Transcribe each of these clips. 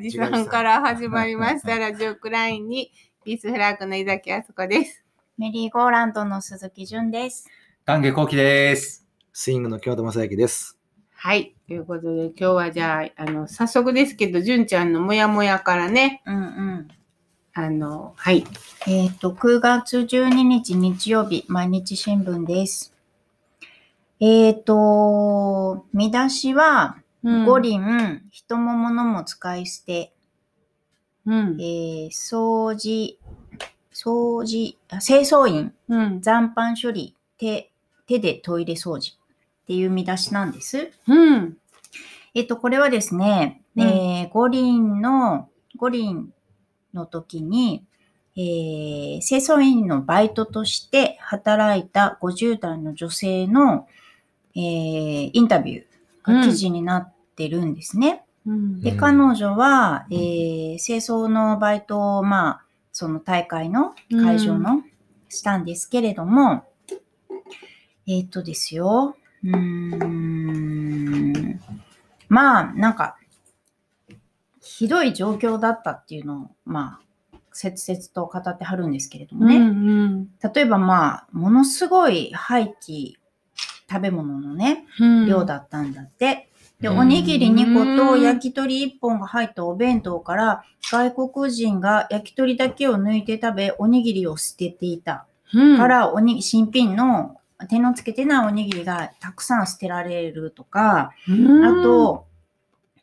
自画自賛から始まりました ラジオクラインにピースフラッグの井崎あすこです。メリーゴーランドの鈴木純です。丹下幸喜です。スイングの京都正幸です。はい。ということで今日はじゃあ、あの、早速ですけど、純ちゃんのモヤモヤからね、うんうん。あの、はい。えっ、と、9月12日日曜日、毎日新聞です。えっ、と、見出しは、うん五輪、人も物も使い捨て、うんえ。ー掃除、掃除、あ清掃員、うん。残飯処理、手、手でトイレ掃除っていう見出しなんです。うん。えっと、これはですね、うんえー五輪の、五輪の時に、えー清掃員のバイトとして働いた50代の女性の、えーインタビューが記事になってるんですね。うん。で、うん彼女は、えー清掃のバイトを、まあ、その大会の会場の、したんですけれども、えーっとですよ、うーん、まあ、なんか、ひどい状況だったっていうのを、まあ、切々と語ってはるんですけれどもね。うん。例えばまあ、ものすごい廃棄、食べ物のね、うん。量だったんだって。で、うんおにぎり2個と焼き鳥1本が入ったお弁当から、外国人が焼き鳥だけを抜いて食べ、おにぎりを捨てていた。うん。から、おに、新品の手のつけてないおにぎりがたくさん捨てられるとか、うん、あと、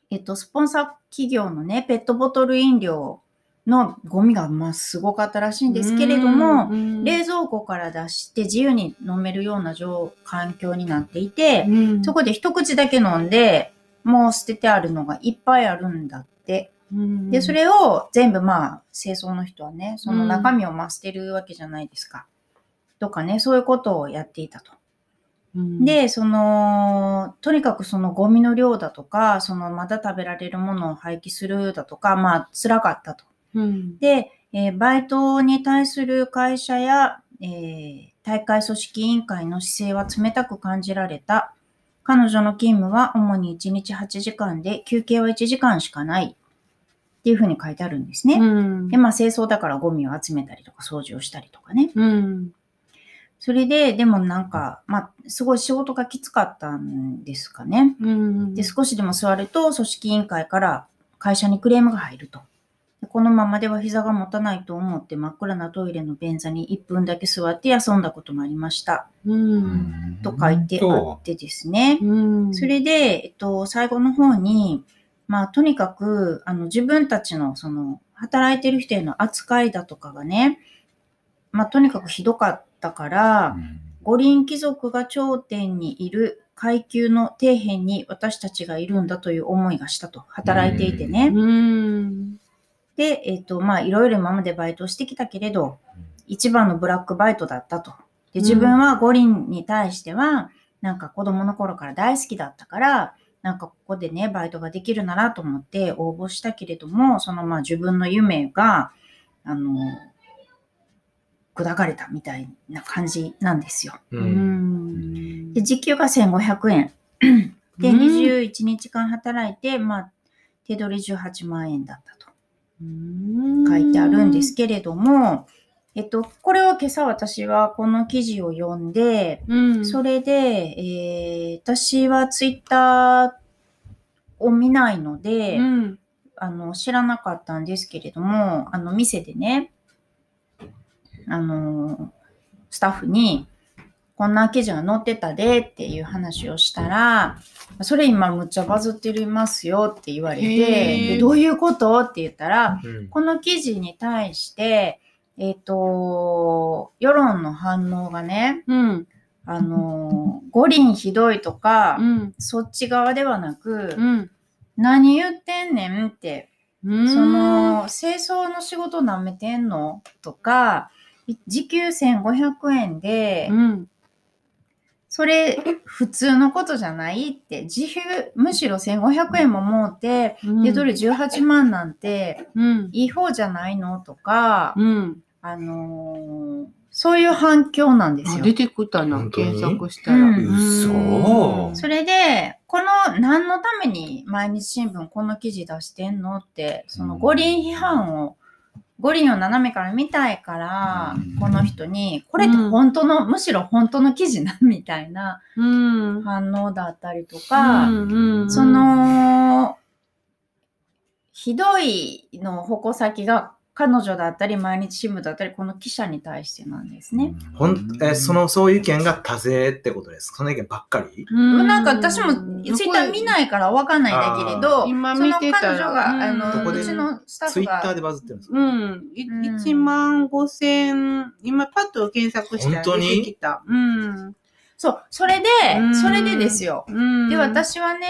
えっと、スポンサー企業のね、ペットボトル飲料のゴミがまあすごかったらしいんですけれども、うん、冷蔵庫から出して自由に飲めるような状環境になっていて、うんそこで一口だけ飲んで、もう捨ててあるのがいっぱいあるんだって。うんで、それを全部まあ、清掃の人はね、その中身を増捨てるわけじゃないですか。とかね、そういうことをやっていたと。うん、で、その、とにかくそのゴミの量だとか、そのまだ食べられるものを廃棄するだとか、まあ、辛かったと。うん、で、えーバイトに対する会社や、えー大会組織委員会の姿勢は冷たく感じられた。彼女の勤務は主に1日8時間で、休憩は1時間しかない。っていうふうに書いてあるんですね。うん、で、まあ、清掃だからゴミを集めたりとか掃除をしたりとかね。うん、それで、でもなんか、まあ、すごい仕事がきつかったんですかね。うん、で、少しでも座ると、組織委員会から会社にクレームが入ると。でこのままでは膝が持たないと思って真っ暗なトイレの便座に1分だけ座って休んだこともありました。うん、と書いてあってですね。うん、それで、えっと、最後の方に、まあ、とにかく、あの、自分たちの、その、働いてる人への扱いだとかがね、まあ、とにかくひどかったから、五輪貴族が頂点にいる階級の底辺に私たちがいるんだという思いがしたと。働いていてね。うん、で、えっ、と、まあ、いろいろ今までバイトをしてきたけれど、一番のブラックバイトだったと。で、自分は五輪に対しては、なんか子供の頃から大好きだったから、なんかここでね、バイトができるならと思って応募したけれども、そのまあ自分の夢が、あの、砕かれたみたいな感じなんですよ。う。うんん、で、時給が1500円。で、うん21日間働いて、まあ、手取り18万円だったと書いてあるんですけれども、えっと、これを今朝私はこの記事を読んで、うん、それで、えー私はツイッターを見ないので、うん、あの、知らなかったんですけれども、あの、店でね、あの、スタッフに、こんな記事が載ってたでっていう話をしたら、それ今むっちゃバズってるますよって言われて、どういうことって言ったら、うん。この記事に対して、えっ、と、世論の反応がね、うん、あの、五輪ひどいとか、うん、そっち側ではなく、うん、何言ってんねんって、うん、その、清掃の仕事舐めてんのとか、い時給1500円で、うん、それ普通のことじゃないって、時給むしろ1500円ももうて、うん、手取り18万なんて。うん、いい方じゃないのとか、うん、あのーそういう反響なんですよ。あ出てくたな、検索したら。うん。うん嘘。それで、この何のために毎日新聞この記事出してんのって、その五輪批判を、五輪を斜めから見たいからうん、この人に、これって本当の、むしろ本当の記事な、みたいなうん。反応だったりとか、うんうん。そ、の、ひどいの矛先が彼女だったり、毎日新聞だったり、この記者に対してなんですね。ほんえその、そういう意見が多勢ってことです。その意見ばっかりうなんか私もツイッター見ないからわかんないんだけれど、今その見てたら彼女が、うんあの、どこでうちのスタッツイッターでバズってるんですか？うん。いうん1万5千、今パッと検索したら出本当に？てきた。うん。そう、それでうん、それでですよ。うん。で、私はね、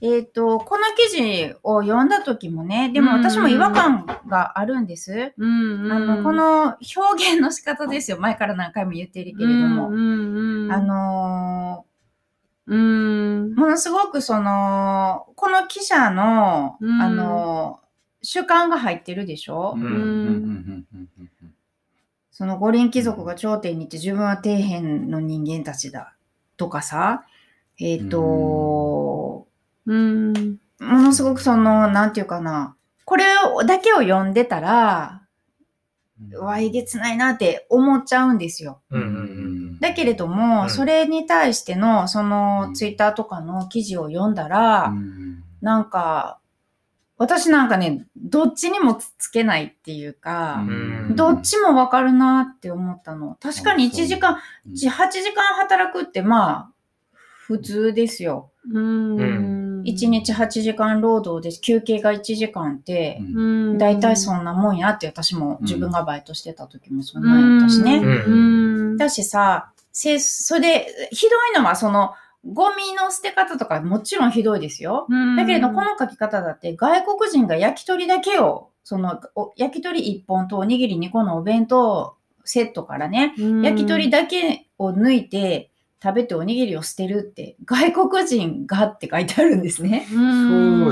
えっ、と、この記事を読んだ時もね、でもうん私も違和感があるんです。うんうん、あの、この表現の仕方ですよ。前から何回も言ってるけれども。うんうんうん、あのうん。ー、ものすごくその、この記者の、うん。あのー主観が入ってるでしょ、うんうんうんうんうん。うんその五輪貴族が頂点に行って自分は底辺の人間たちだとかさ、えっ、と、うん。ものすごくその、なんていうかな、これをだけを読んでたら、うんわいげつないなって思っちゃうんですよ。うんうんだけれども、うんそれに対しての、そのうんツイッターとかの記事を読んだら、うんなんか、私なんかね、どっちにもつつけないっていうか、うんどっちもわかるなって思ったの。確かに1時間、うん8時間働くってまあ、普通ですよ。うん。1日8時間労働で休憩が1時間って、うん。大体そんなもんやって私も自分がバイトしてた時もそんなんやったしね。うん。だしさ、せそれで、ひどいのはその、ゴミの捨て方とかもちろんひどいですよ。うんだけれど、この書き方だって外国人が焼き鳥だけを、その、お焼き鳥1本とおにぎり2個のお弁当セットからね、焼き鳥だけを抜いて食べておにぎりを捨てるって、外国人がって書いてあるんですね。そう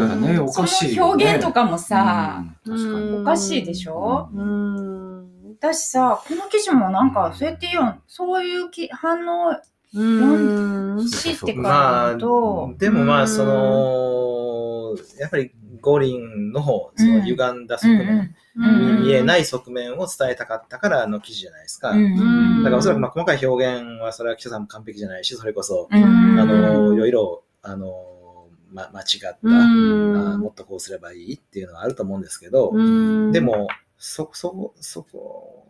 やね、おかしいそのよね。表現とかもさ、うん確かに。おかしいでしょ？うん。だしさ、この記事もなんか、そうやって言う、そういうき反応うん。知ってかまらあだと、、でもまあ、その、やっぱり五輪の方、その歪んだ側面、うん見えない側面を伝えたかったからの記事じゃないですか。だからおそらくまあ細かい表現は、それは記者さんも完璧じゃないし、それこそ、うんあの、いろいろ、あの、ま、間違った、うんあもっとこうすればいいっていうのはあると思うんですけど、うん。で、も、そ、そこ、そこ、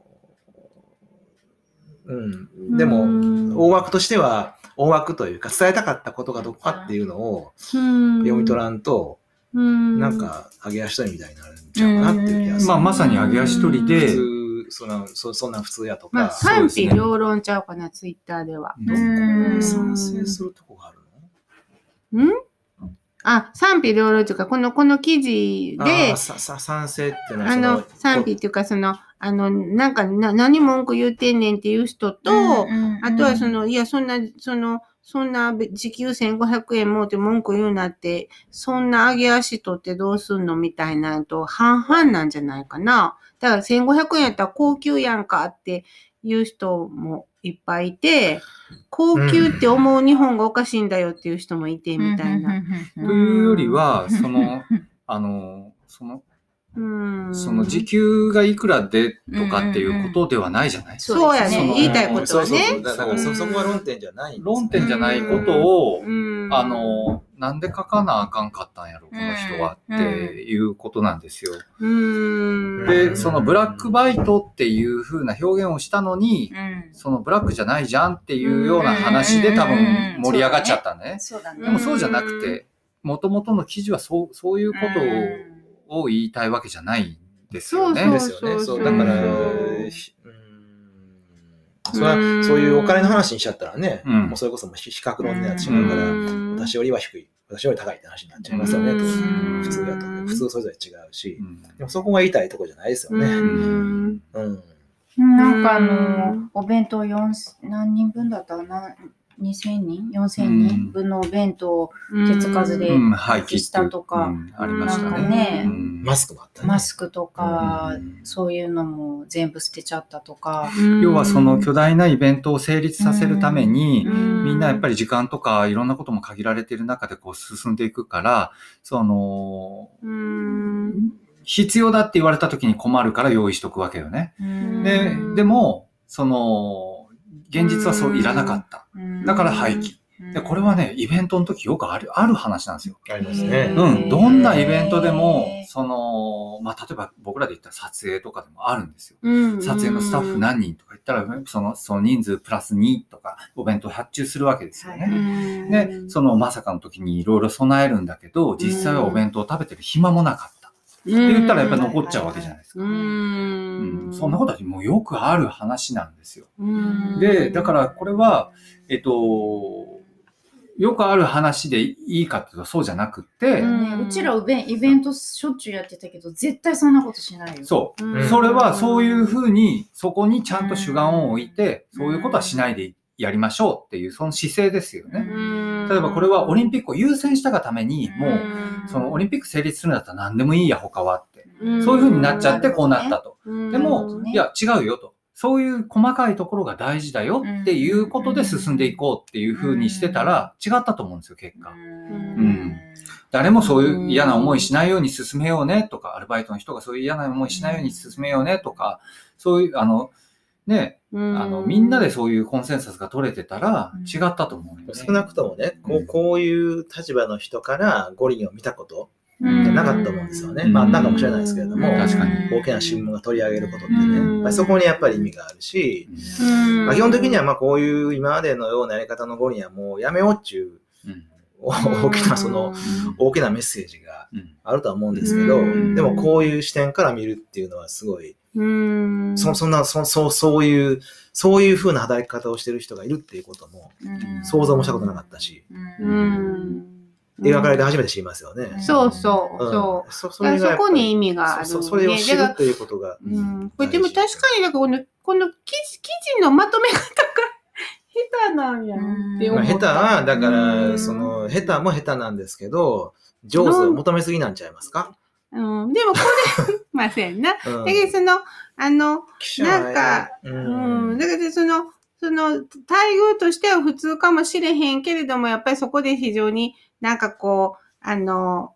うん、でも、うん。大枠としては、大枠というか、伝えたかったことがどこかっていうのを読読み取らんと、んなん、か、上げ足取りみたいになるんちゃうかなっていう気がする。まあ、まさに上げ足取りで、普通、そんな、そそんなん普通やとまあ、か、賛否両論ちゃうかな、ツイッターでは。うんどこ賛成するとこがあるのあ、賛否両論というか、この、この記事であ賛成っていうのはそあの、賛否っていうか、その、あの、なんかな、何文句言ってんねんっていう人と、あとはそ、の、いや、そんな、その、そんなべ時給1500円もって文句言うなって、そんな上げ足取ってどうすんのみたいなのと半々なんじゃないかな。だから1500円やったら高級やんかっていう人もいっぱいいて、高級って思う日本がおかしいんだよっていう人もいて、みたいな。というよりは、その、あの、その、うん。その時給がいくらでとかっていうことではないじゃないそうやね。その言いたいことはそうそうねそう。だからそ、そこは論点じゃないね。論点じゃないことを、うんあ、の、なんで書かなあかんかったんやろ、この人はっていうことなんですよ。うん。で、そのブラックバイトっていう風な表現をしたのに、うんそのブラックじゃないじゃんっていうような話で多分盛り上がっちゃったね。そうだね。でもそうじゃなくて、もともとの記事はそう、そういうことを言いたいわけじゃないんですよね。そうですよね。そうそう、だから、そうんそれはうんそういうお金の話にしちゃったらね、うんもうそれこそもう比比較論になってしまうから、うん私よりは低い、私より高いって話になっちゃいますよね、普通だと。普通それぞれ違うしう、んでもそこが言いたいところじゃないですようね。ん。うん。なんかあうのん、お弁当4、何人分だったかな？2000人 ?4000 人？分のお弁当を手つかずでうん、廃棄したとか。うん。ありましたなんかね。マスクもあったね。マスクとか、うん。そういうのも全部捨てちゃったとか。要はその巨大なイベントを成立させるために、みんなやっぱり、り時間とかいろんなことも限られている中でこう進んでいくから、その、うん。必要だって言われた時に困るから用意しとくわけよね。でう、ん。でも、その、現実はそういらなかった。だから廃棄。で、これはね、イベントの時よくある、ある話なんですよ。ありますね。うん、どんなイベントでもその、まあ、例えば僕らで言ったら撮影とかでもあるんですよ。うん撮影のスタッフ何人とか言ったら、その、その人数プラス2とか、お弁当発注するわけですよはね。いで、そのまさかの時にいろいろ備えるんだけど、実際はお弁当を食べてる暇もなかった。って言ったらやっぱり残っちゃうわけじゃないですか。ううんんそんなことはもうよくある話なんですよ。うんで、だからこれは、えっと、よくある話でいいかっていうとそうじゃなくて、ううちらイベンイベントしょっちゅうやってたけど、絶対そんなことしないよ。そう。うんそれはそういうふうに、そこにちゃんと主眼を置いて、そういうことはしないでやりましょうっていう、その姿勢ですよね。うん例えばこれはオリンピックを優先したがために、もう、うんそのオリンピック成立するんだったら何でもいいや、他はって。うんそういうふうになっちゃってこうなったと。うんでも、うんいや、違うよと。そういう細かいところが大事だよっていうことで進んでいこうっていうふうにしてたら違ったと思うんですよ、結果。うん誰もそういう嫌な思いしないように進めようねとか、アルバイトの人がそういう嫌な思いしないように進めようねとか、そういう、あの、ね、うん。あの、みんなでそういうコンセンサスが取れてたらうん。違ったと思うよね。少なくともね、こううん。こういう立場の人から五輪を見たことうん。ってなかったと思うんですよね。うん。まあ、なんかもしれないですけれども、確かに。大きな新聞が取り上げることってうん。ね、まあ、そこにやっぱり意味があるし、うん。まあ、基本的にはまあこういう今までのようなやり方の五輪はもうやめようっちゅううん。大きなその大きなメッセージがうん。あるとは思うんですけど、うん。でもこういう視点から見るっていうのはすごい、うん。そそんなそそうそういうそういう風な働き方をしてる人がいるっていうことも想像もしたことなかったし、うん。描かれて初めて知りますよね。そうそううん。そう。そそこに意味味があるそそれを知るだかっていうことが、らうん、これでも確かになんかこのこの記事記事のまとめ方が下手なんやんってまあ、思った。下手は、だかうら、んその、下手も下手なんですけど、上手を求めすぎなんちゃいますか、うん、でもこれ、まあ、そうやんな。うん。だけどその、あの、なんか、ううん、だからその、その、待遇としては普通かもしれへんけれども、やっぱりそこで非常になんかこう、あの、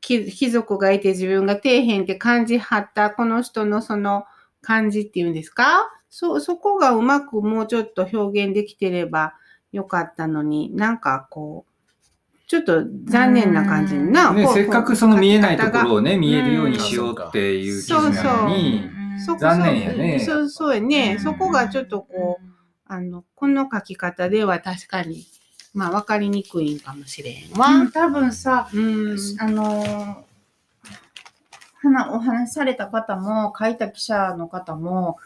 貴貴族がいて自分が底辺って感じはったこの人のその感じっていうんですか？そ、そこがうまくもうちょっと表現できてればよかったのに、なんかこう、ちょっと残念な感じにな。ね、せっかくその見えないところををね、見えるようにしようっていう記事なのに、そこ残念やねそう、そうやね。そこがちょっとこう、あの、この書き方では確かに、まあ、わかりにくいんかもしれへんわ。うん、多分さ、うん。あのお話しされた方も書いた記者の方も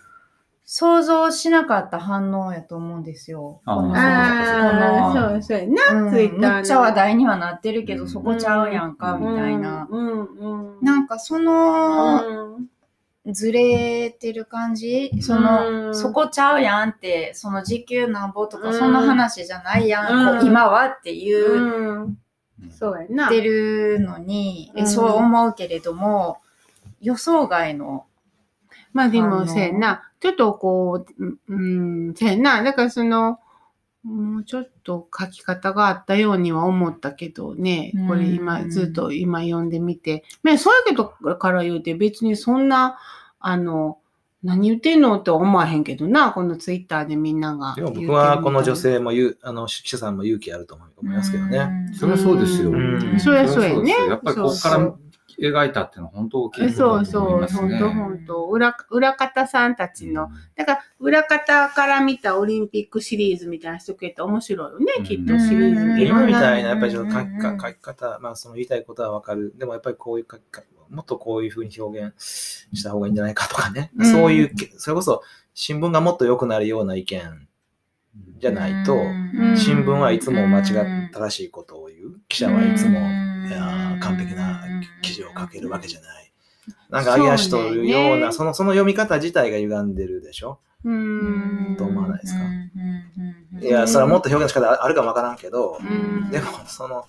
想像しなかった反応やと思うんですよ。あーこのあそう、そうやな、うんツイッターの。むっちゃ話題にはなってるけど、うんそこちゃうやんか、うんみたいな。うん、うん。なんかそのうんずれてる感じ、そうんの、そこちゃうやんって、その時給なんぼとか、うんその話じゃないやん、うんこう今はって言っうん。そうやな。てるのに、うんそう思うけれども、予想外の、まあでも、あのそうやな。ちょっとこう、うん、うんな。だからその、もうちょっと書き方があったようには思ったけどね、これ今うんずっと今読んでみて。まあそうやけどから言うて別にそんな、あの、何言ってんのって思わへんけどな、このツイッターでみんながでも僕はこの女性も言う、あの、記者さんも勇気あると思いますけどね。うんそれはそうですよ。うんそりゃそうやねやっぱりここから描いたっていうのは本当大きいことそうだと思いそう。本当本当裏、裏方さんたちの、だから裏方から見たオリンピックシリーズみたいな人けって面白いよね、うんきっとシリーズ。今みたいな。な、やっぱりちょっと書きか書き方、まあその言いたいことはわかる。でもやっぱりこういう書き方、もっとこういうふうに表現した方がいいんじゃないかとかね。うんそういう、それこそ新聞がもっと良くなるような意見じゃないと、うん新聞はいつも間違っ正しいことを言う。記者はいつも、完璧な記事を書けるわけじゃない。なんか揚げ足というような、そね。そのその読み方自体が歪んでるでしょ？うん。と思わないですか？いや、それはもっと表現の仕方あるかもわからんけど、うん。でも、その、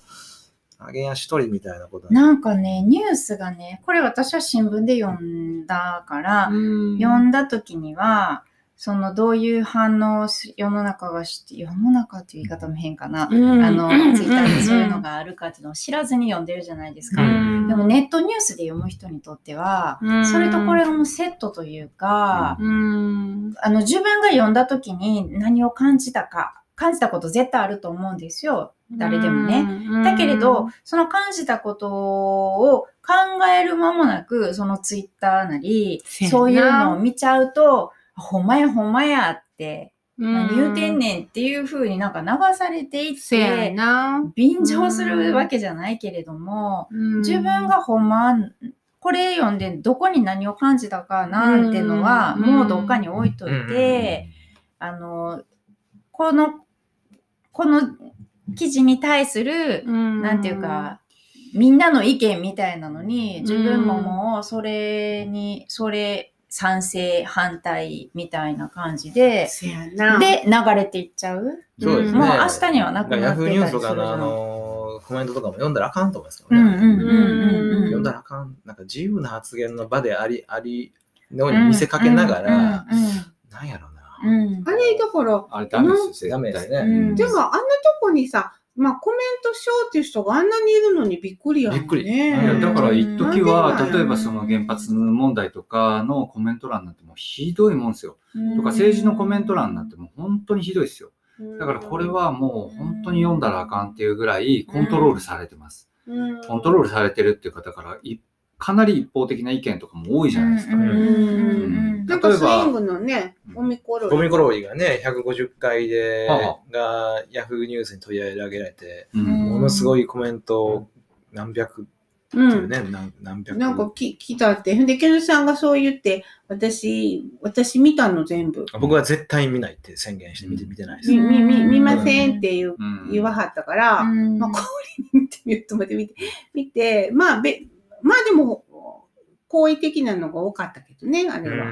揚げ足取りみたいなことはなんかね、ニュースがね、これ私は新聞で読んだから、うん。読んだ時には、そのどういう反応をし世の中がして、世の中っていう言い方も変かな。うんあの、ツイッターでそういうのが、があるかっていうのを知らずに読んでるじゃないですうか。んでもネットニュースで読む人にとっては、うんそれとこれがもうセットというか、うんあの自分が読んだ時に何を感じたか、感じたこと絶対あると思うんですよ。誰でもね。ねだけれど、その感じたことを考える間もなく、そのツイッターなり、そういうのを見ちゃうと、あほんまやほんまやって、何言うてんねんっていう風になんか流されていって、な。便乗するわけじゃないけれども、自分がほんま、これ読んでどこに何を感じたかなんてのは、うん。もうどっかに置いといて、あの、この、この記事に対する、うん、なんていうか、みんなの意見みたいなのに、自分ももうそれに、それ賛成、反対みたいな感じで、せやな。で、流れていっちゃう？そうですね。もう明日にはなくなってたヤフーニュースとかのあの、コメントとかも読んだらあかんと思いますけどね。読んだらあかん。なんか自由な発言の場であり、あり、のように見せかけながら、なんやろうな。うんあれ、だから、あれダメですよ、ダメですね。うんでもあんなとこにさ、まあコメントしようっていう人があんなにいるのにびっくりやんね。びっくりだから一時はうん、例えばその原発問題とかのコメント欄なんてもうひどいもんですよ。とか政治のコメント欄なんてもう本当にひどいですよ。だからこれはもう本当に読んだらあかんっていうぐらいコントロールされてます。うん、コントロールされてるっていう方からいかなり一方的な意見とかも多いじゃないですか。なんかスイングのね、ゴミコロリ。ゴミコロリがね、150回で、はが、ヤフーニュースに取り上げられて、うんものすごいコメントを何百ってうん。いうね、何何百。なんかき来たって。で、ケンさんがそう言って、私、私見たの全部。僕は絶対見ないって宣言して見て見てないです。み、み、み、見ませんっていう、うん言わはったから、うんまあ、氷に見てみようと思って見て、見て、まあ、べ、まあでも、好意的なのが多かったけどね、あれは。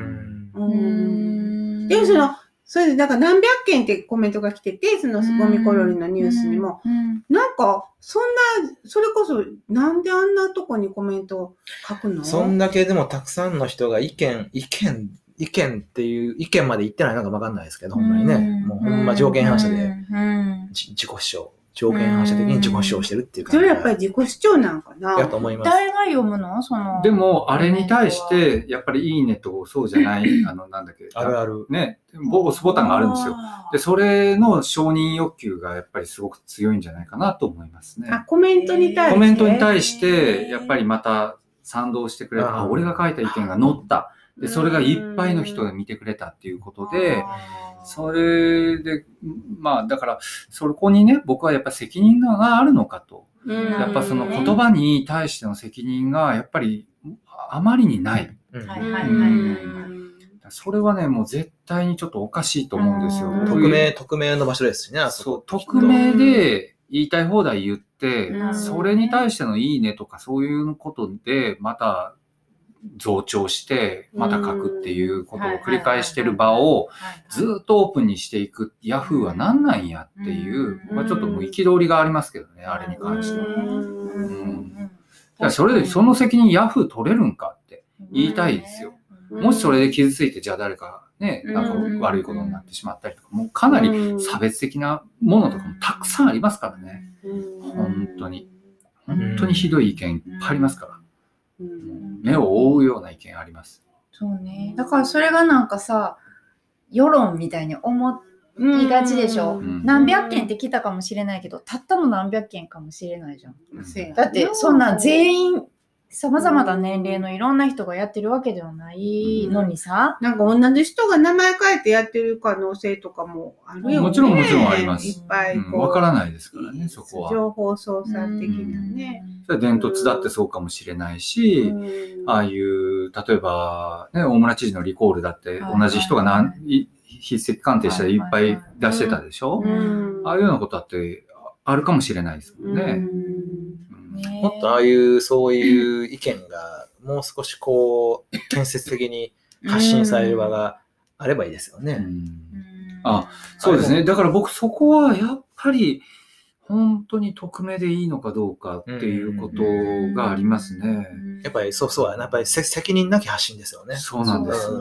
うん。でもその、それで、だから何百件ってコメントが来てて、そのゴミコロリのニュースにも、うん。なんか、そんな、それこそ、なんであんなとこにコメントを書くの？そんだけでもたくさんの人が意見、意見、意見っていう、意見まで言ってないのかわかんないですけど、ほんまにね。もうほんま条件反射で、うん。じ自己主張。条件反射的に自己主張してるっていうそ感じれやっぱり自己主張なんかな？やと思います。誰が読むの？その。でも、あれに対して、やっぱりいいねとそうじゃない、あの、なんだっけ。あるある。ね、ボ押すボタンがあるんですよ。で、それの承認欲求がやっぱりすごく強いんじゃないかなと思いますね。あ、コメントに対して？コメントに対して、やっぱりまた賛同してくれた。あ、うん俺が書いた意見が載った。で、それがいっぱいの人が見てくれたっていうことで、それで、まあ、だから、そこにね、僕はやっぱ責任があるのかと。うん、やっぱその言葉に対しての責任が、やっぱりあまりにない。うん。はいうん、はいはいはい。それはね、もう絶対にちょっとおかしいと思うんですよ。匿名、匿名の場所ですしね、あそそうこ。、匿名で言いたい放題言って、うんそれに対してのいいねとかそういうことで、また増長して、また書くっていうことを繰り返してる場をずっとオープンにしていく、ヤフーは何なんやっていう、うん。まあちょっともう憤りがありますけどね、あれに関しては。だうんからそれでその責任ヤフー取れるんかって言いたいですよ。もしそれで傷ついて、じゃあ誰かね、なんか悪いことになってしまったりとか、もうかなり差別的なものとかもたくさんありますからね。本当に。本当にひどい意見いっぱいありますから。うん目を覆うような意見あります。そうね。だからそれがなんかさ、世論みたいに思いがちでしょ？ん何百件って来たかもしれないけど、たったの何百件かもしれないじゃん。せやだってそんな全員、様々な年齢のいろんな人がやってるわけではないのにさ、なんか同じ人が名前変えてやってる可能性とかもあるよね。もちろんもちろんあります。いっぱいうん。こう、わからないですからね、そこは。情報操作的なね。それは伝突だってそうかもしれないし、うん。ああいう、例えば、ね、大村知事のリコールだってはい。同じ人が何、い筆跡鑑定したらいっぱい出してたでしょ、うん。ああいうようなことだってあるかもしれないですもんね。もっとああいう、そういう意見が、もう少しこう、建設的に発信される場があればいいですよね。あそうですね。だから僕そこはやっぱり、本当に匿名でいいのかどうかっていうことがありますね。やっぱりそうそうやっぱりせ責任なき発信ですよね。そうなんです。う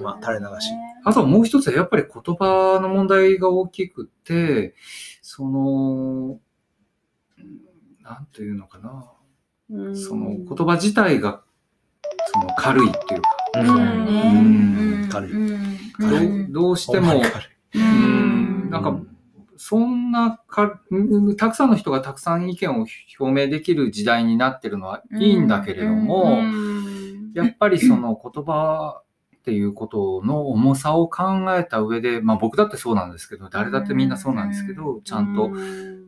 んまあ垂れ流しあともう一つはやっぱり言葉の問題が大きくて、その、うんなんていうのかな。うん。その言葉自体がその軽いっていうか。軽い。うん。どうどうしてもなんかそんなか、うんたくさんの人がたくさん意見を表明できる時代になってるのはいいんだけれども、うん。やっぱりその言葉っていうことの重さを考えた上で、まあ僕だってそうなんですけど、誰だってみんなそうなんですけど、ちゃんと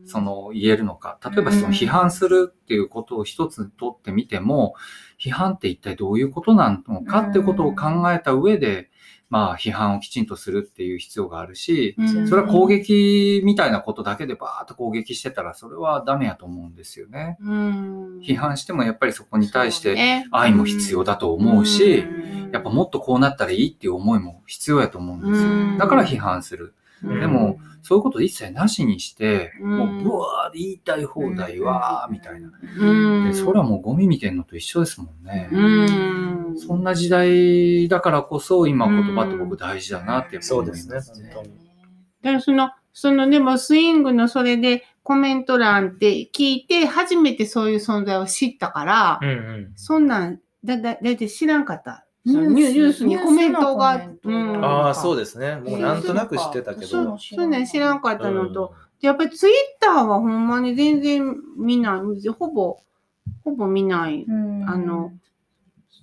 その言えるのか。例えばその批判するっていうことを一つ取ってみても、批判って一体どういうことなのかってことを考えた上で、まあ批判をきちんとするっていう必要があるし、うんそれは攻撃みたいなことだけでバーッと攻撃してたらそれはダメやと思うんですよね。うん批判してもやっぱりそこに対してね愛も必要だと思うし、うんやっぱもっとこうなったらいいっていう思いも必要やと思うんですうんよ。だから批判する。うんでも、そういうこと一切なしにして、うんもうブワーで言いたい放題わーみたいな。うんでそれはもうゴミ見てんのと一緒ですもんね。うんそんな時代だからこそ今言葉って僕大事だなって思いますそうですね。本当に。だからその、そのでもスイングのそれでコメント欄って聞いて初めてそういう存在を知ったから、うんうん。そんなん、だ、だ、だって知らんかった。ニュースにコメントが、ニュースのコメントがああ、そうでですね。もうなんとなく知ってたけそうど。そういうの知らんかったのと、やっぱりツイッターはほんまに全然見ない、ほぼ、ほぼ見ない。あの、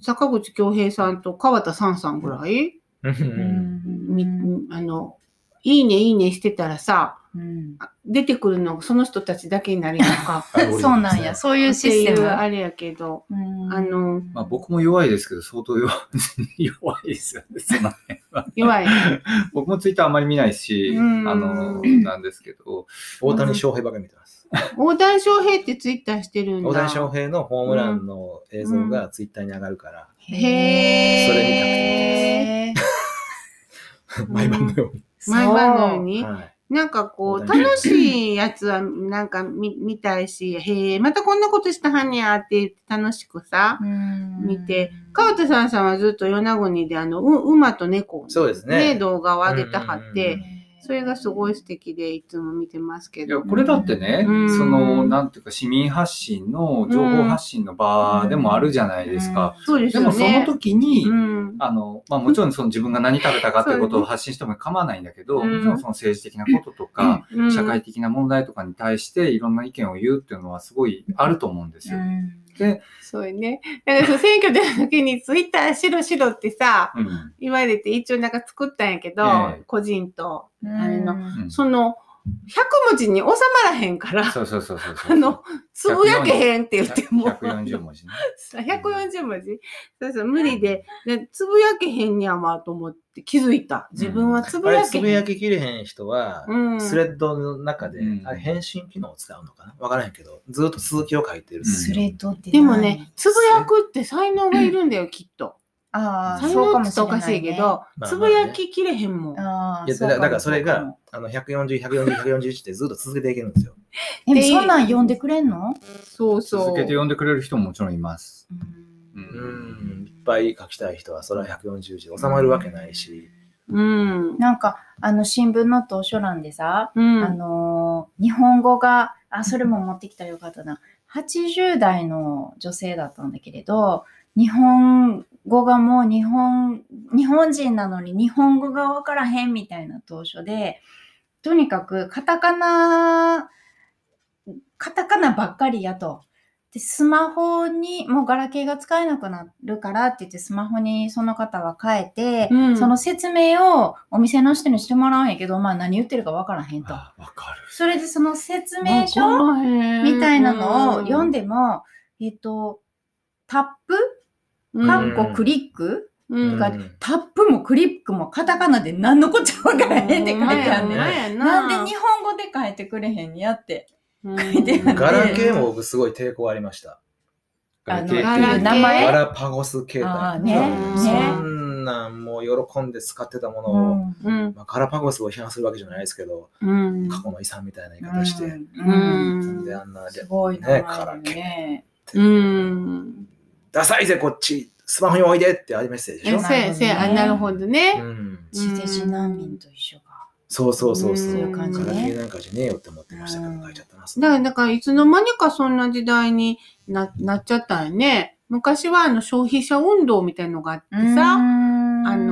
坂口京平さんと川田さんさんぐらい、うん。あの、いいねいいねしてたらさ、うん出てくるのがその人たちだけになる やんか。そうなんや、そういうシステム。あれやけど、うんあの、まあ僕も弱いですけど、相当弱い弱いですよね。その辺は弱い。僕もツイッターあまり見ないし、うんあの、なんですけど、大谷翔平ばかり見てます。大谷翔平ってツイッターしてるんだ。大谷翔平のホームランの映像がツイッターに上がるから、へー。それ見たくてて 毎晩のように。毎晩のように。はい。なんかこう、楽しいやつはなんか見 見たいし、へえ、またこんなことしたはんねやって言って楽しくさ、見て、川田さんさんはずっと与那国であの、う馬と猫そうですね。動画を上げたはっうんうんうて、それがすごい素敵でいつも見てますけいや、ど。これだってね、うんその、なんていうか、市民発信の、情報発信の場でもあるじゃないですか。そうですよでもそのね。時に、うん。あの、まあもちろんその自分が何食べたかっていうことを発信しても構わないんだけど、うんもちろんその政治的なこととか、うん社会的な問題とかに対していろんな意見を言うっていうのはすごいあると思うんですよ。そうよね。だから選挙出た時にツイッターしろしろってさ、うん。言われて一応なんか作ったんやけど、ええ。個人と、あの、うん。その、100文字に収まらへんから、そうそうそうそうそう。あの、つぶやけへんって言っても、140文字ね。140文字？そうそう、無理で、でつぶやけへんにゃわと思って気づいた。自分はつぶやけへん。つぶやききれへん人は、うんスレッドの中で、うんあれ返信機能を使うのかな？わからへんけど、ずっと続きを書いてる。うんスレッドってでもね、つぶやくって才能がいるんだよ、きっと。ああ、才そうかもしれない、ね。しいけど、まあつぶやききれへんもん。ああ、いやそうもだだからそれが、あの、140、140、141ってずっと続けていけるんですよ。でもそんなん読んでくれんの？そうそう。続けて読んでくれる人ももちろんいます。ううんん。いっぱい書きたい人は、それは140字で収まるわけないし。うん。なんか、あの、新聞の図書欄でさ、うん。あのー日本語が、あ、それも持ってきたらよかったな。80代の女性だったんだけれど、日本語がもう日本、日本人なのに日本語がわからへんみたいな当初で、とにかくカタカナ、カタカナばっかりやと。で、スマホに、もうガラケーが使えなくなるからって言って、スマホにその方は変えて、うんその説明をお店の人にしてもらうんやけど、まあ何言ってるかわからへんと。あわかる。それでその説明書みみたいなのを読んでも、えっと、タップカッコクリック、うんタップもクリックもカタカナで何のこっちゃわからへんって書いてあるね。ねなんで日本語で書いてくれへんにやって。本書いてあるガラケーも僕すごい抵抗ありました。あの、ガラケーっていう名前ガラパゴス携帯。あーねねそんんなんもう喜んで使ってたものを、うん。まあ、ガラパゴスを批判するわけじゃないですけど、うん。過去の遺産みたいな言い方して、うんであんなすごいなねからね。うん。ダサいぜこっちスマホにおいでってありメッセージでしょ、えせやなるほどね。うん、地デジ難民と一緒か。そうそうそうそう。うんそういう感じねなんかじゃねえよって思ってましたけど、書いちゃったな。だから、だからいつの間にかそんな時代にななっちゃったんよね。昔はあの消費者運動みたいなのがあってさ、あの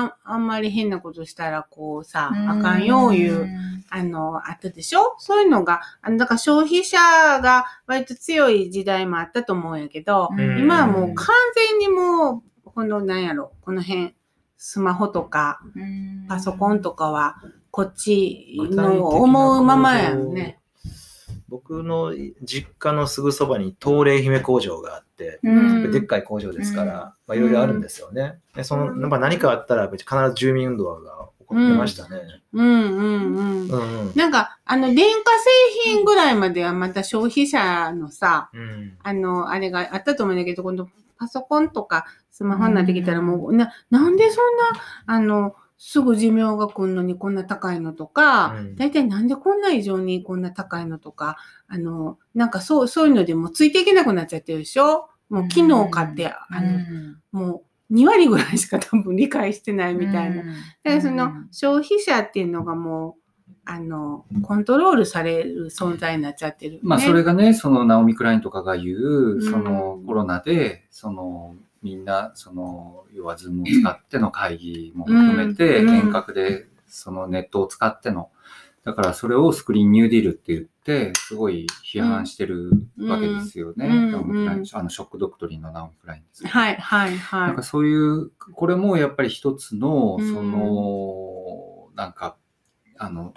ああんまり変なことしたらこうさ、あかんよいう、あの、あったでしょ？そういうのが、あの、だから消費者が割と強い時代もあったと思うんやけど、うん。今はもう完全にもう、このなんやろ、この辺、スマホとかパソコンとかは、こっちの思うままやんね。僕の実家のすぐそばに東霊姫工場があって、うん。でっかい工場ですから、うん。まあ、いろいろあるんですよね。でそのやっぱ何かあったら必ず住民運動が起こってましたね。うん。うん。うん。うん。うんなんか、あの、電化製品ぐらいまではまた消費者のさ、うん。あの、あれがあったと思うんだけど、今度パソコンとかスマホになってきたらもう、な、なんでそんな、あの、すぐ寿命が来るのにこんな高いのとか、うん。大体なんでこんな以上にこんな高いのとか、あの、なんかそう、そういうのでもうついていけなくなっちゃってるでしょ？もう昨日買って、あの、もう2割ぐらいしか多分理解してないみたいな。だからその消費者っていうのがもう、あの、コントロールされる存在になっちゃってる、ね。まあそれがね、そのナオミ・クラインとかが言う、ん。そのコロナで、そのみんな、その、要はズームを使っての会議も含めて、うん遠隔でそのネットを使っての、だからそれをスクリーンニューディールって言って、すごい批判してるわけですよね。うんあの、ショックドクトリンのナオミ・クラインです。はい、はい、はいなんか。そういう、これもやっぱり一つの、うんその、なんか、あの、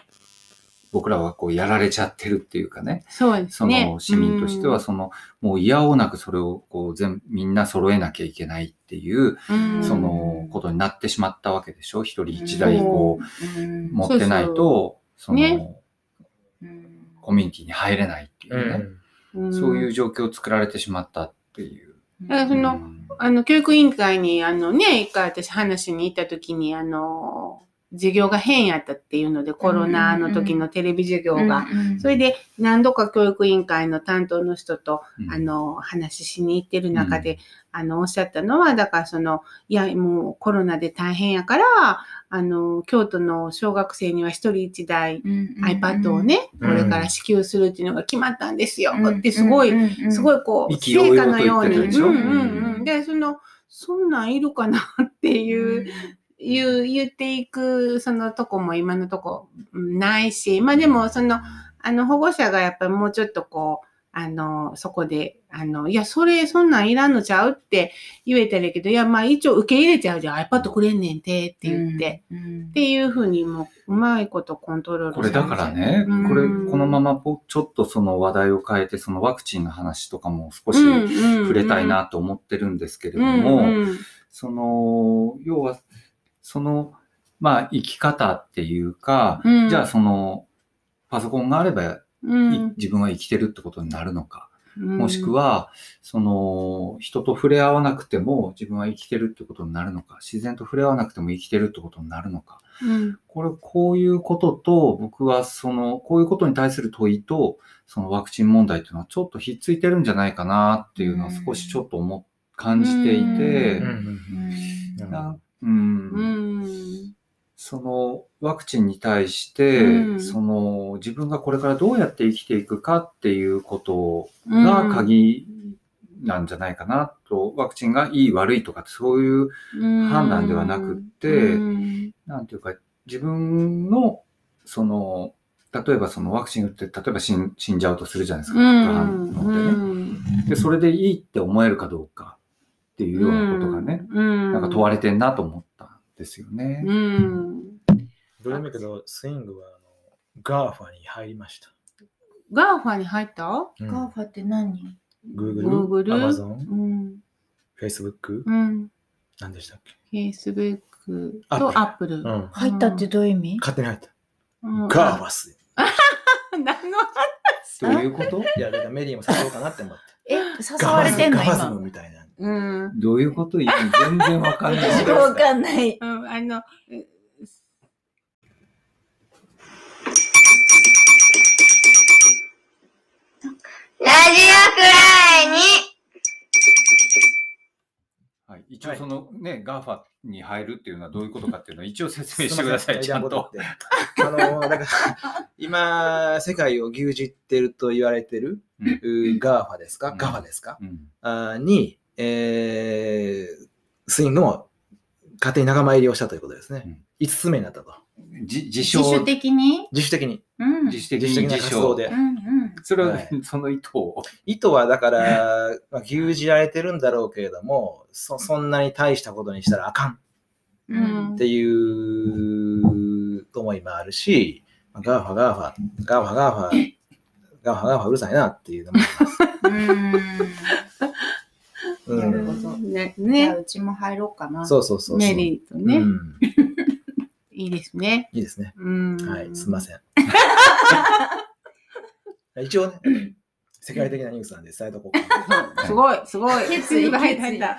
僕らはこうやられちゃってるっていうかね、そうですそね。の市民としては、その、もう嫌おうなくそれをこう全、みんな揃えなきゃいけないっていう、うん、そのことになってしまったわけでしょ？一人一台こう、うん。持ってないと、その、コミュニティに入れないっていううね、そういう状況を作られてしまったっていう。だからそのうん。あの、教育委員会に、あのね、一回私話に行った時に、あの、授業が変やったっていうので、コロナの時のテレビ授業が。それで何度か教育委員会の担当の人と、うんあの、話しに行ってる中で、あの、おっしゃったのは、だからその、いや、もうコロナで大変やから、あの、京都の小学生には一人一台 iPad をね、うんこれから支給するっていうのが決まったんですよ。ってすごい、すい。ごいこう、成果のように。うんうんう。うんんで、その、そんなんいるかなっていう、いう、言っていく、そのとこも今のとこうんないし、まあでも、その、あの、保護者がやっぱりもうちょっとこう、あの、そこで、あの、いや、それ、そんなんいらんのちゃうって言えたらいいけど、いや、まあ一応受け入れちゃうじゃん。iPad くれんねんて、って言って。っていうふうにもう、うまいことコントロールこれだからね、うん。これ、このままぽちょっとその話題を変えて、そのワクチンの話とかも少し触触れたいなと思ってるんですけれどうんも、うん。その、要は、その、まあ、生き方っていうか、うん。じゃあその、パソコンがあれば、いうん。自分は生きてるってことになるのか、うん。もしくは、その、人と触れ合わなくても自分は生きてるってことになるのか、自然と触れ合わなくても生きてるってことになるのか。うん。これ、こういうことと、僕はその、こういうことに対する問いと、そのワクチン問題っていうのはちょっとひっついてるんじゃないかなっていうのは少しちょっと思っ感じていて、うんうん。なうん。うんそのワクチンに対して、うん。その自分がこれからどうやって生きていくかっていうことが鍵なんじゃないかなと、ワクチンがいい悪いとかそういう判断ではなくってうんなんていうか、自分の、その、例えばそのワクチン打って、例えば死ん死んじゃうとするじゃないですか、副反応でね。で、それでいいって思えるかどうかっていうようなことがね、うん、なんか問われてんなと思ったんですよね。うん。どれもけど、スイングはあのガーファに入りました。ガーファに入った？うんガーファって何？Google、Google Amazon、うん。Facebook、うん。何でしたっけ？Facebook と Apple Apple。うん。入ったってどういう意味？勝手に入った。うんガーファス。何のどういうこと？いや、だからメリーも誘おうかなって思って。え、誘われてんのガバズム今。みたいな。うん。どういうこと？言うの全然わかんない。私もわかんない。うん、あの、ラジオくらいにはい、一応そのね、ガーファに入るっていうのはどういうことかっていうのは一応 説明してください、ちゃんと。。あの、だから、今、世界を牛耳ってると言われてる、うんうガーファですか、うんガファですか、うんあに、えー、スイングも勝手に仲間入りをしたということですね。うん5つ目になったと。じ自称自主的に？自主的に。うん。自主的自主的なで。うんうん。それは、はい その意図を。意図はだから、まあ、牛耳られてるんだろうけれども、そそんなに大したことにしたらあかんうんっていう思いもあるし、まあガーファ、ガーファ、ガーファ、ガーファ、ガーファ、ガーファうるさいなっていうのもあります。なるほどん、ね、じゃあね、うちも入ろうかな。そうそうそうそう。メリーとね、うん、いいですね。いいですね。うん。はい、すみません。一応ね、世界的なニュースなんで伝えとこうかな。すごい、すごい。決意が入った。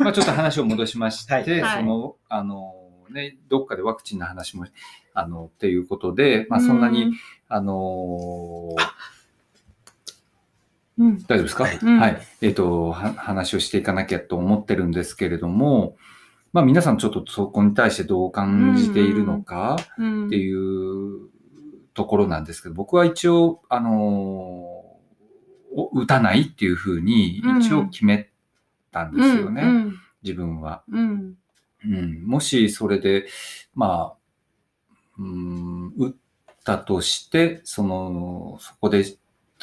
まあちょっと話を戻しまして、その、あの、ね、どっかでワクチンの話も、あの、っていうことで、まあそんなに、あのうん。大丈夫ですか、はいはい。えっ、とは、話をしていかなきゃと思ってるんですけれども、まあ皆さんちょっとそこに対してどう感じているのかうん。っていうところなんですけど、僕は一応、あのお打たないっていうふうに一応決めたんですよね、うん。自分は。うん。うん、もしそれで、まあ、うん、打ったとして、その、そこで、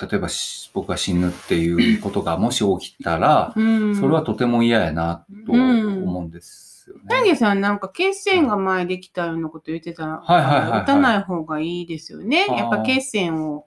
例えばし僕が死ぬっていうことがもし起きたら、うん。それはとても嫌やなと思うんですよね。タゲさんなんか血栓が前できたようなこと言ってたら、はいはいはいはい打たない方がいいですよね。やっぱ血栓を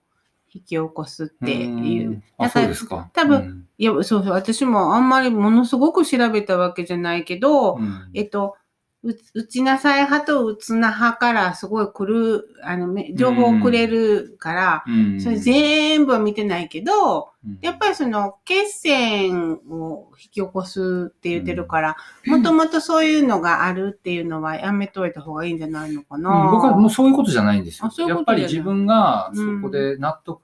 引き起こすっていう。だからそうですか。多分うんいや、そうそう、私もあんまりものすごく調べたわけじゃないけど、うんえっと、う打ちなさい派と打つな派からすごい来る、あの、め情報をくれるから、うん。それ全部は見てないけど、うんやっぱりその血栓を引き起こすって言ってるから、もともとそういうのがあるっていうのはやめといた方がいいんじゃないのかな。うん僕はもうそういうことじゃないんですよ。ういうやっぱり自分がうんそこで納得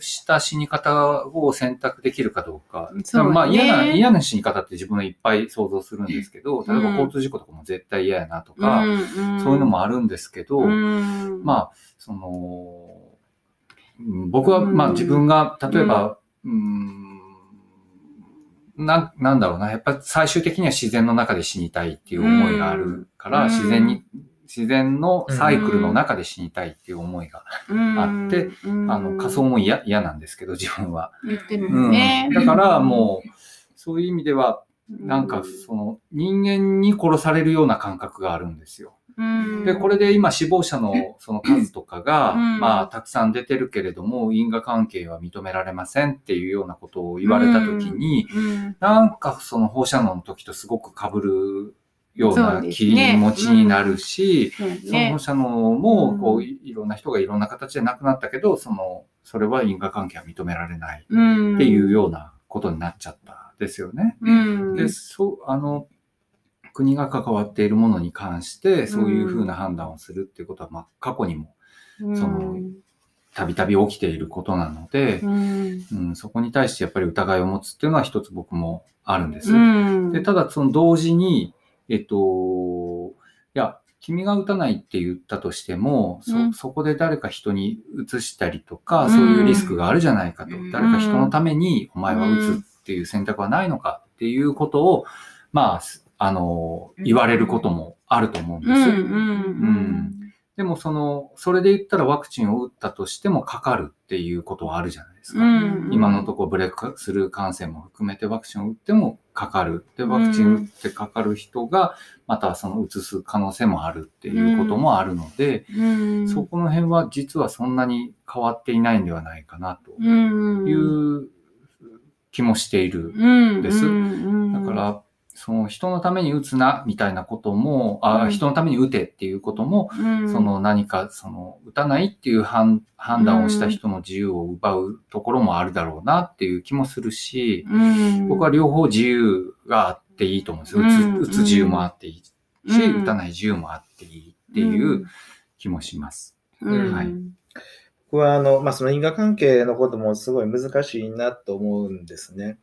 した死に方を選択できるかどうか。そうね。まあ嫌な、嫌な死に方って自分はいっぱい想像するんですけど、例えばうん交通事故とかも絶対嫌やなとか、んん。そういうのもあるんですけど、うん、まあ、その、うん僕は、うん。まあ自分が、例えば、うん、な、なんだろうな、やっぱ最終的には自然の中で死にたいっていう思いがあるから、うん。自然に、自然のサイクルの中で死にたいっていう思いが、あって、うん。あの、仮想も嫌、嫌なんですけど、自分は。言ってるうん。ね。だからもう、そういう意味では、なんかその人間に殺されるような感覚があるんですよ。うん、で、これで今死亡者の その数とかが、うん。まあ、たくさん出てるけれども、因果関係は認められませんっていうようなことを言われたときに、うん、なんかその放射能の時とすごく被るような気持ちになるし、そうそのね放。射能も、こうう、いいろんな人がいろんな形で亡くなったけど、その、それは因果関係は認められないうん、っていうようなことになっちゃったですよね。うん、で、そう、あの、国が関わっているものに関して、そういうふうな判断をするっていうことは、まあ、過去にもうん、そのたびたび起きていることなのでう、ん、うん、そこに対してやっぱり疑いを持つっていうのは一つ僕もあるんです。うん、で、ただその同時に、えっと、いや、君が打たないって言ったとしても、うん。そ、そこで誰か人に移したりとか、うん。そういうリスクがあるじゃないかと。うん。誰か人のためにお前は打つっていう選択はないのかっていうことを、まあ、あの、言われることもあると思うんです。うん、うん、うん、でもその、それで言ったらワクチンを打ったとしてもかかるっていうことはあるじゃないですか。うん、今のところブレイクスルー感染も含めてワクチンを打ってもかかる。で、ワクチン打ってかかる人が、またその移す可能性もあるっていうこともあるので、うん、そこの辺は実はそんなに変わっていないんではないかなとうん、いう気もしている。うん、です。うん、だから、その人のために打つな、みたいなことも、あうん。人のために打てっていうことも、うん。その何か、その、打たないっていう判判断をした人の自由を奪うところもあるだろうなっていう気もするし、うん。僕は両方自由があっていいと思うんですよ。うん打つ打つ自由もあっていいし、うん。打たない自由もあっていいっていう気もします。うん。はい僕はあの、まあ、その因果関係のこともすごい難しいなと思うんですね。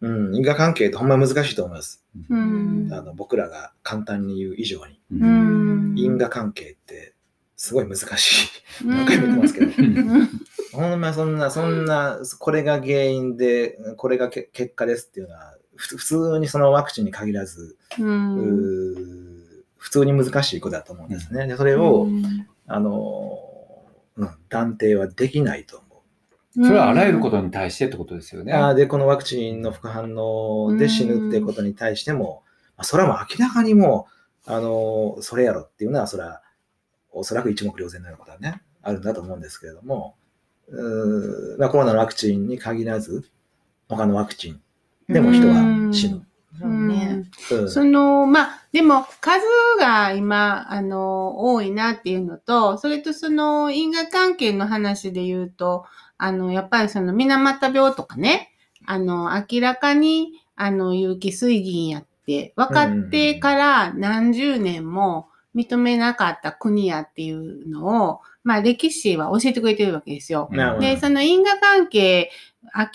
うん、因果関係ってほんま難しいと思います。うんあの僕らが簡単に言う以上に。うんうん因果関係ってすごい難しい。うん何回も言ってますけど。うんほんまそんな、そんな、これが原因で、これがけ結果ですっていうのは、ふ普通にそのワクチンに限らず、普通に難しいことだと思うんですね。でそれを、あの、うん、断定はできないと思う。それはあらゆることに対してってことですよね。あーで、このワクチンの副反応で死ぬってことに対しても、まあ、それはもう明らかにもう、あの、それやろっていうのは、それは、おそらく一目瞭然のようなことはね、あるんだと思うんですけれども、うーまあ、コロナのワクチンに限らず、他のワクチンでも人は死ぬ。そうね。うんその、まあ、でも、数が今、あの、多いなっていうのと、それとその、因果関係の話で言うと、あの、やっぱりその、水俣病とかね、あの、明らかに、あの、有機水銀やって、分かってから何十年も認めなかった国やっていうのを、まあ、歴史は教えてくれてるわけですよ。で、その因果関係、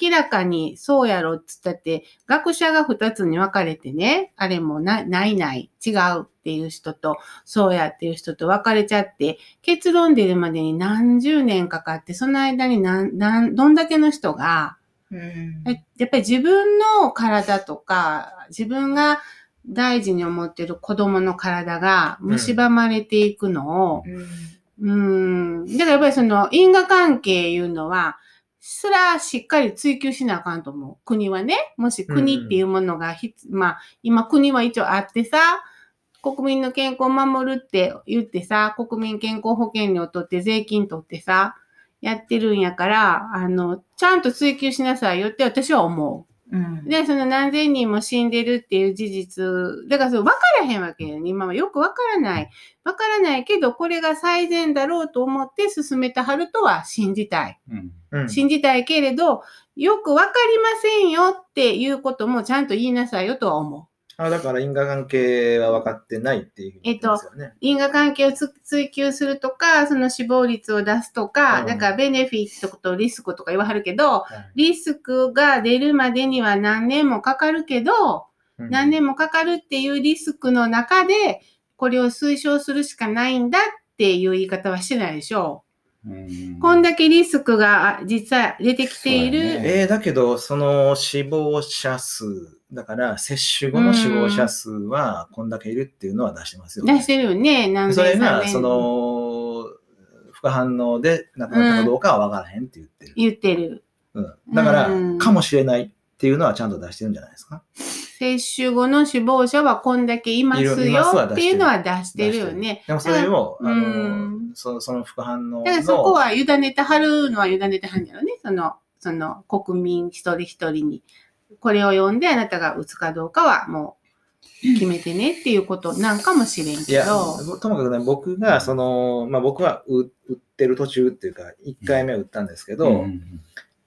明らかにそうやろっつったって、学者が二つに分かれてね、あれもな、ないない、違うっていう人と、そうやっていう人と分かれちゃって、結論出るまでに何十年かかって、その間になん、なん、どんだけの人が、うん。えやっぱり自分の体とか、自分が大事に思ってる子供の体が蝕まれていくのを、うん。だからやっぱりその因果関係いうのは、すらしっかり追求しなあかんと思う。国はね。もし国っていうものがひつ、まあ、今国は一応あってさ、国民の健康を守るって言ってさ、国民健康保険料取って税金取ってさ、やってるんやから、あの、ちゃんと追求しなさいよって私は思うんう。で、その何千人も死んでるっていう事実、だからそれ分からへんわけよね。今はよく分からない。分からないけど、これが最善だろうと思って進めたはるとは信じたい。うんうん信じたいけれど、よく分かりませんよっていうこともちゃんと言いなさいよとは思う。あだから因果関係は分かってないっていうふうに言ってますよね。因果関係をつ追求するとか、その死亡率を出すとか、うんなんかベネフィットとリスクとか言わはるけど、はいリスクが出るまでには何年もかかるけど、うん何年もかかるっていうリスクの中で、これを推奨するしかないんだっていう言い方はしてないでしょうんう。こんだけリスクがあ実際出てきている。ねえーだけど、その死亡者数、だから接種後の死亡者数はこんだけいるっていうのは出してますよ、出してるよね、何それがその、副反応で亡くなったかどうかは分からへんって言ってる。言ってる。うんだから、うんかもしれないっていうのはちゃんと出してるんじゃないですか。接種後の死亡者はこんだけいますよっていうのは出してるよね。でもそれを、あのうんそのその副反応の。だからそこは委ねてはるのは委ねてはるんやろね。その、その国民一人一人に。これを読んであなたが打つかどうかはもう決めてねっていうことなんかもしれんいや、けど。ともかくね、僕が、その、まあ僕は打打ってる途中っていうか、1回目打ったんですけど、うん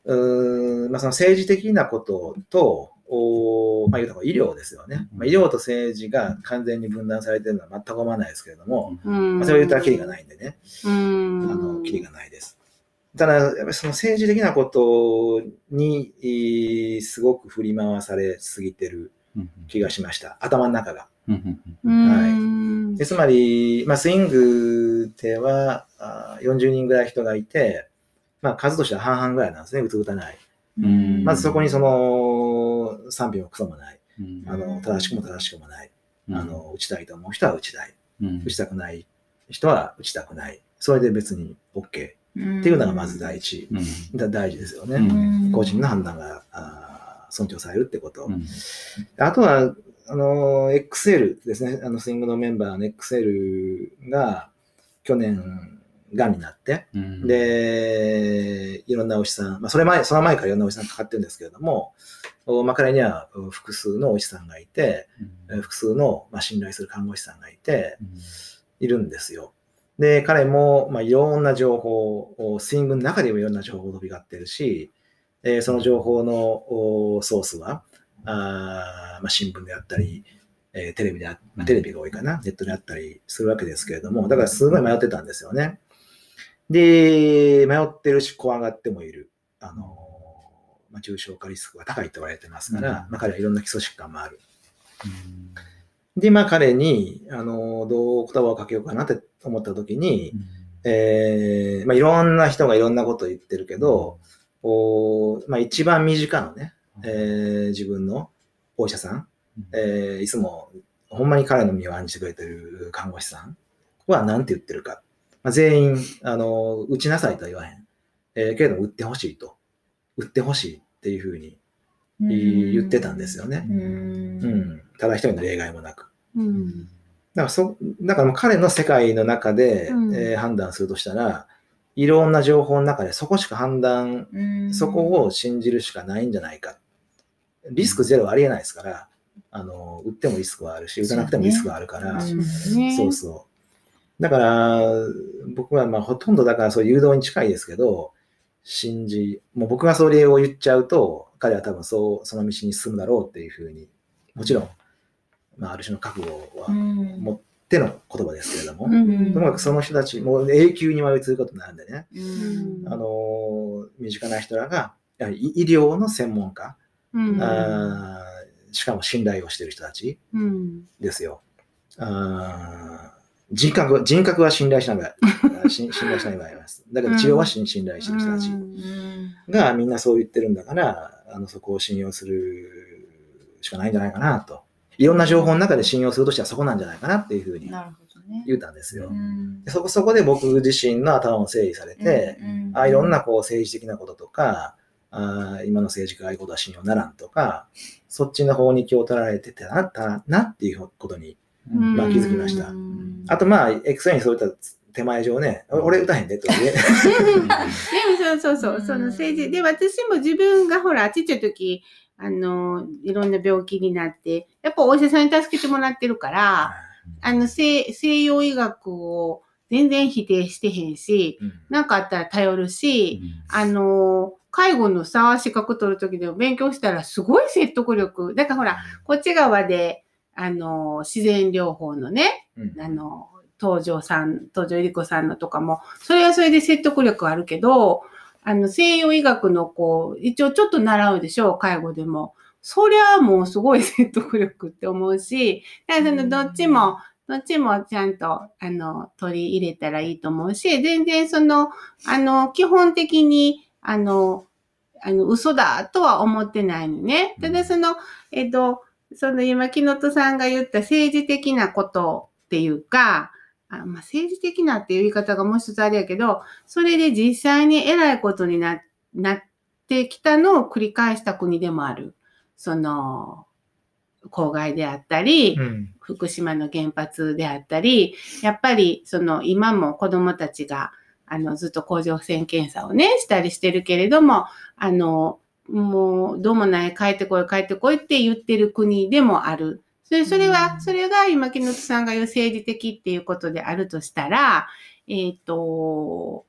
うーんまあ、その政治的なことと、おまあ、言うたら医療ですよね。まあ、医療と政治が完全に分断されてるのは全く思わないですけれども、うんまあ、それを言ったらキリがないんでね、うあん。の、キリがないです。ただ、やっぱりその政治的なことに、えーすごく振り回されすぎてるうん気がしました。頭の中が。うんうん。でつまり、まあ、スイングではあー40人ぐらい人がいて、まあ、数としては半々ぐらいなんですね、打つ打たない。うんまずそこにその賛否もクソもない。うんあの正しくも正しくもない。うんあの打ちたいと思う人は打ちたい。うん打ちたくない人は打ちたくない。それで別に OK っていうのがまず第一。大事ですよね。うん個人の判断があー尊重されるってこと。うんあとは、あの、XL ですね。あの、スイングのメンバーの XL が、去年、癌になって、うん、で、いろんなお医者さん、まあ、それ前、その前からいろんなお医者さんかかってるんですけれども、おまあ、彼にはうん複数のお医者さんがいて、うん、複数の、まあ、信頼する看護師さんがいて、うんいるんですよ。で、彼も、まあ、いろんな情報を、スイングの中でもいろんな情報を飛び交ってるし、えーその情報のおソースは、あーまあ、新聞であったり、えーテレビであ、まあテレビが多いかな、ネットであったりするわけですけれども、だからすごい迷ってたんですよね。で、迷ってるし、怖がってもいる。あのーまあ、重症化リスクが高いと言われてますから、うんまあ、彼はいろんな基礎疾患もある。で、まあ彼に、あの、どう言葉をかけようかなって思った時に、えーまあいろんな人がいろんなことを言ってるけど、おまあ一番身近なね、えー自分のお医者さん、えーいつもほんまに彼の身を案じてくれてる看護師さんは何て言ってるか。まあ、全員、あの、打ちなさいとは言わへん。えーけれども打ってほしいと。打ってほしいっていうふうに言ってたんですよね。うんうん。ただ一人の例外もなく。うん。だからそ、だからもう彼の世界の中で、うんえー判断するとしたら、いろんな情報の中でそこしか判断、うんそこを信じるしかないんじゃないか。リスクゼロはありえないですから、あの、打ってもリスクはあるし、打たなくてもリスクはあるから、そうねねそうそう。だから、僕はまあほとんどだからそう誘導に近いですけど、信じ、もう僕がそれを言っちゃうと、彼は多分そう、その道に進むだろうっていうふうに、もちろん、まあある種の覚悟はうん持っての言葉ですけれども、うんともかくその人たち、もう永久に迷い続くことになるんでね、うんあのー身近な人らが、やはり医療の専門家、うん。あーしかも信頼をしている人たちうん。ですよ。あー人格は、人格は信頼しない場合、あ信信頼しない場合あります。だけど治療は信信頼している人たちうんがみんなそう言ってるんだから、あのそこを信用するしかないんじゃないかなと。いろんな情報の中で信用するとしてはそこなんじゃないかなっていうふうに。言ったんですよ。うんでそこそこで僕自身の頭も整理されて、うんあいろんなこう政治的なこととか、あ今の政治家がああいうことは信用ならんとか、そっちの方に気を取られてたなったなっていうことに、うんまあ、気づきました。うん。あとまあ、X にそういった手前上ね、お俺歌へんでとか言え。でもそうそうそう、その政治。で、私も自分がほら、ちっちゃい時、あの、いろんな病気になって、やっぱお医者さんに助けてもらってるから、あの、西西洋医学を全然否定してへんし、うん。かあったら頼るし、あの、介護のさ、資格取る時でも勉強したらすごい説得力。だからほら、こっち側で、あの、自然療法のね、うんあの、東條さん、東條ゆり子さんのとかも、それはそれで説得力あるけど、あの、西洋医学のこう、一応ちょっと習うでしょう、介護でも。そりゃもうすごい 説得力って思うし、だからそのどっちも、どっちもちゃんと、あの、取り入れたらいいと思うし、全然その、あの、基本的に、あの、あの、嘘だとは思ってないのね。ただその、えっと、その今、木本さんが言った政治的なことっていうか、あまあ、政治的なっていう言い方がもう一つあれやけど、それで実際に偉いことにななってきたのを繰り返した国でもある。その、公害であったり、うん福島の原発であったり、やっぱりその今も子供たちがあのずっと甲状腺検査をね、したりしてるけれども、あの、もうどうもない、帰ってこい、帰ってこいって言ってる国でもある。それそれは、それが今、木本さんが言う政治的っていうことであるとしたら、えっ、と、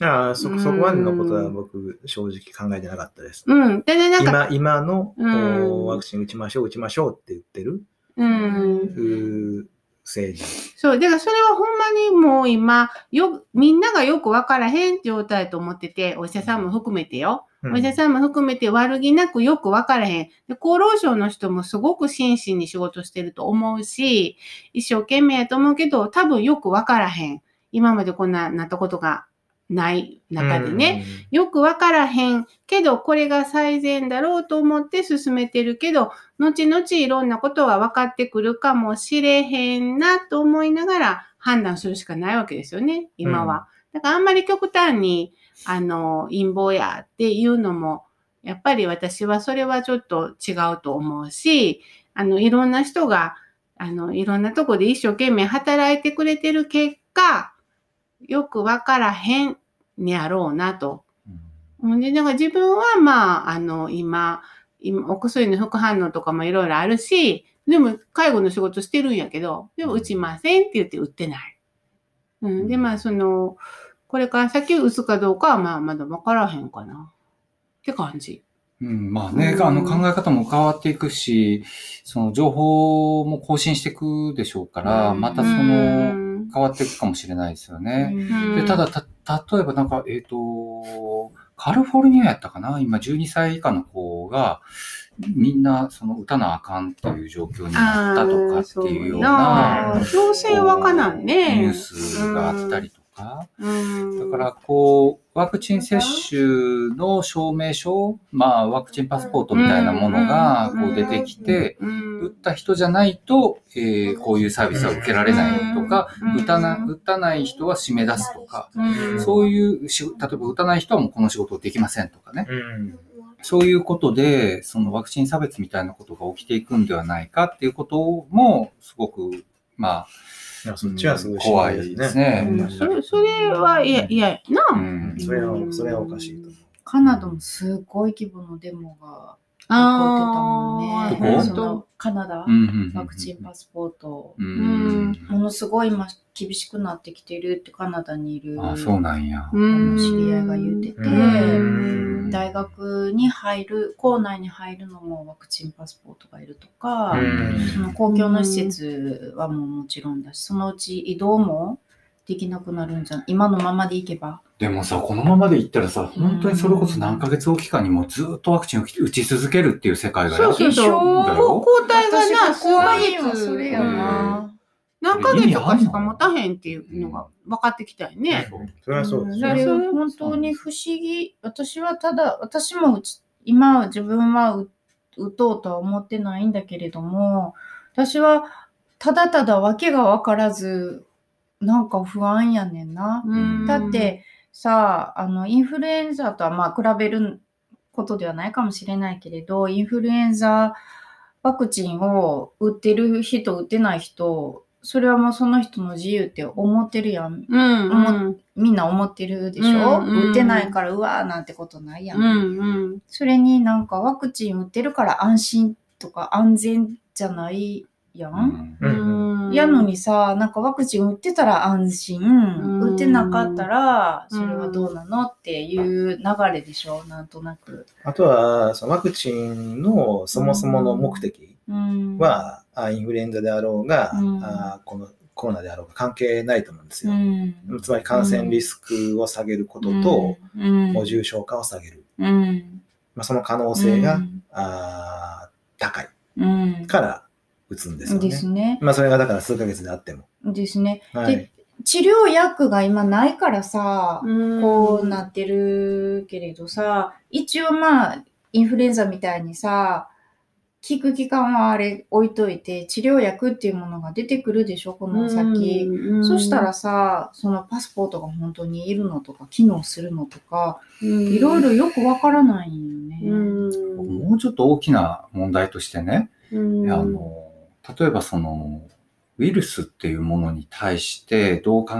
ああそそこまでのことは僕、正直考えてなかったです。うん。でね、なんか、今今の、うんおワクチン打ちましょう、打ちましょうって言ってる、うん。政治。そう。だからそれはほんまにもう今、よ、みんながよくわからへん状態と思ってて、お医者さんも含めてよ。うんお医者さんも含めて悪気なくよくわからへん。で厚労省の人もすごく真摯に仕事してると思うし、一生懸命やと思うけど、多分よくわからへん。今までこんななったことがない中でね。よくわからへんけど、これが最善だろうと思って進めてるけど、後々いろんなことは分かってくるかもしれへんなと思いながら判断するしかないわけですよね、今は。だからあんまり極端に、あの、陰謀やっていうのも、やっぱり私はそれはちょっと違うと思うし、あの、いろんな人が、あの、いろんなとこで一生懸命働いてくれてる結果、よくわからへんにやろうなと。うんで、だから自分はまあ、あの、今、今お薬の副反応とかもいろいろあるし、でも介護の仕事してるんやけど、でも打ちませんって言って打ってない。うん、で、まあ、その、これから先打つかどうかはまあ、まだわからへんかな。って感じ。うん、まあね、うんあの考え方も変わっていくし、その情報も更新していくでしょうから、うんまたその、変わっていくかもしれないですよね。うんで、ただ、た、例えばなんか、えっ、と、カリフォルニアやったかな？今12歳以下の子が、みんなその打たなあかんっていう状況になったとかっていうような強制はかなんね。ニュースがあったりとか、うん。だから、こう、ワクチン接種の証明書、まあ、ワクチンパスポートみたいなものが、こう出てきて、うん、打った人じゃないと、えーこういうサービスは受けられないとか、うん打たな、打たない人は締め出すとか、うんそういうし、例えば打たない人はもうこの仕事できませんとかね。うん。そういうことで、そのワクチン差別みたいなことが起きていくんではないかっていうことも、すごく、まいやそっちはすごい心怖配いですねうんそれ、それは嫌、嫌やあ、うな。ん。それは、それはおかしいと思う。カナダもすごい規模のデモが起こってたもんね。あーそのカナダ、うんうんうんワクチンパスポート、うん。ものすごい今厳しくなってきてるってカナダにいるあ、そうなんや。うん知り合いが言ってて、うん大学に入る、校内に入るのもワクチンパスポートがいるとか、うんその公共の施設はもうもちろんだし、そのうち移動もできなくなるんじゃん。今のままでいけば。でもさ、このままでいったらさ、本当にそれこそ何ヶ月おきかにもずっとワクチンを打ち続けるっていう世界がそうそうそう。だよ抗体がな、怖いわ数ヶ月それやな。何ヶ月かしか持たへんっていうのが分かってきたよね。それはそうですそね。れは本当に不思議。私はただ、私もうち今自分は打打とうとは思ってないんだけれども、私はただただ訳が分からず、なんか不安やねんな。うんだってさあ、あの、インフルエンザとはまあ比べることではないかもしれないけれど、インフルエンザワクチンを打ってる人、打ってない人、それはもうその人の自由って思ってるやん。うんうんみんな思ってるでしょ、うんうん打ってないからうわーなんてことないやん。うんうんそれになんかワクチン打ってるから安心とか安全じゃないやん。うんやのにさ、なんかワクチン打ってたら安心、ん。打ってなかったらそれはどうなのっていう流れでしょ、なんとなく。あとは、そのワクチンのそもそもの目的うん、は、あインフルエンザであろうが、うん。あこのコロナであろうが関係ないと思うんですうよ。ん、つまり感染リスクを下げることと、うん、もう重症化を下げる。うん、まあ、その可能性が、うん。あー高いうん、から打つんですよね。ですね。まあ、それがだから数ヶ月であっても。ですね。はいで、治療薬が今ないからさ、うんこうなってるけれどさ、一応まあ、インフルエンザみたいにさ、効く期間はあれ置いといて、治療薬っていうものが出てくるでしょ、この先。うんそしたらさ、そのパスポートが本当にいるのとか、機能するのとか、いろいろよくわからないんよね。うんもうちょっと大きな問題としてね、うんあの、例えばその、ウイルスっていうものに対してどう考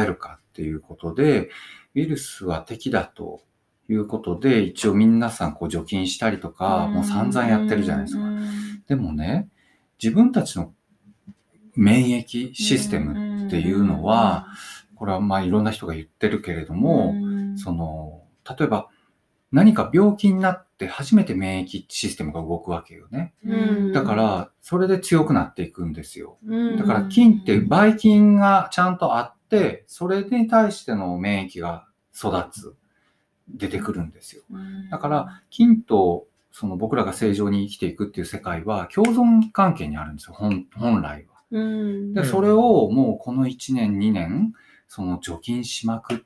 えるかっていうことで、ウイルスは敵だということで、一応皆さんこう除菌したりとか、もう散々やってるじゃないですか。でもね、自分たちの免疫システムっていうのは、これはまあいろんな人が言ってるけれども、その、例えば何か病気になって初めて免疫システムが動くわけよね。うんだから、それで強くなっていくんですよ。うんだから、菌って、ばい菌がちゃんとあって、それに対しての免疫が育つ、出てくるんですよ。だから、菌と、その僕らが正常に生きていくっていう世界は共存関係にあるんですよ、本本来は。うんで、それをもうこの1年、2年、その除菌しまくって、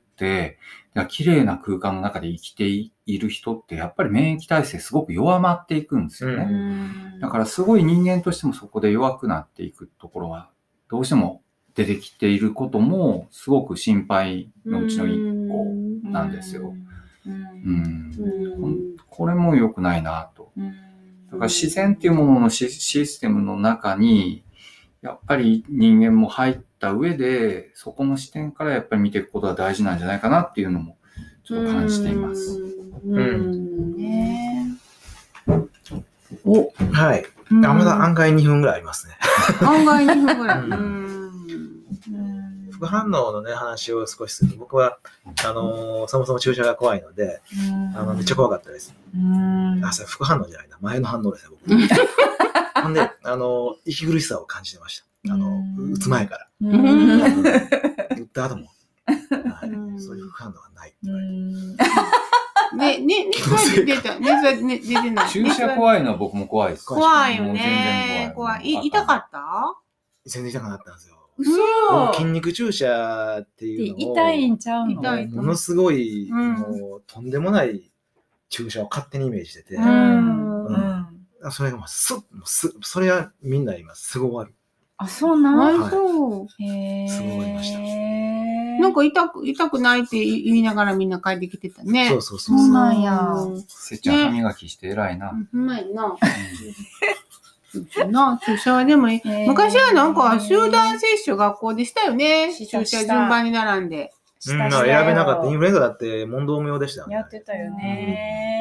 だから綺麗な空間の中で生きている人って、やっぱり免疫体制すごく弱まっていくんですよね。だからすごい人間としてもそこで弱くなっていくところがどうしても出てきていることもすごく心配のうちの一個なんですよ。うん。うん。これも良くないなと。だから自然っていうもののシシステムの中にやっぱり人間も入っった上で、そこの視点からやっぱり見ていくことが大事なんじゃないかなっていうのも、ちょっと感じています。うん。うんねおはい。うんあまだ案外2分ぐらいありますね。案外2分ぐらい。ううん副反応のね、話を少しすると、僕は、あのーそもそも注射が怖いので、あの、めっちゃ怖かったです。うんあ、それ副反応じゃないな。前の反応ですね、僕。ほんで、あの、息苦しさを感じてました。あのう、ん打つ前から。うん打った後も。はうんい、そういう副反応がない。うんね、ね、熱は出た。熱はね出てない。注射怖いのは僕も怖いです。怖いよね。怖い痛かった全然痛くなったんですよ。嘘僕筋肉注射ってでいうのを、痛いんちゃうのものすごい、うんもう、とんでもない注射を勝手にイメージしてて、うんうんそれがもうすっ、もうす、それはみんな今すぐ終わる。あ、そうなんあ、そう。へすごいましたえ。なんか痛く、痛くないって言いながらみんな帰ってきてたね。そうそうそうそうそう。なんやうんせっちゃん歯磨きして偉いな。うまいな。な、注射はでもいい。へー昔はなんか集団接種学校でしたよね。した注射順番に並んで。うん、選べなかった。インフルエンザだって問答無用でしたよね。やってたよね。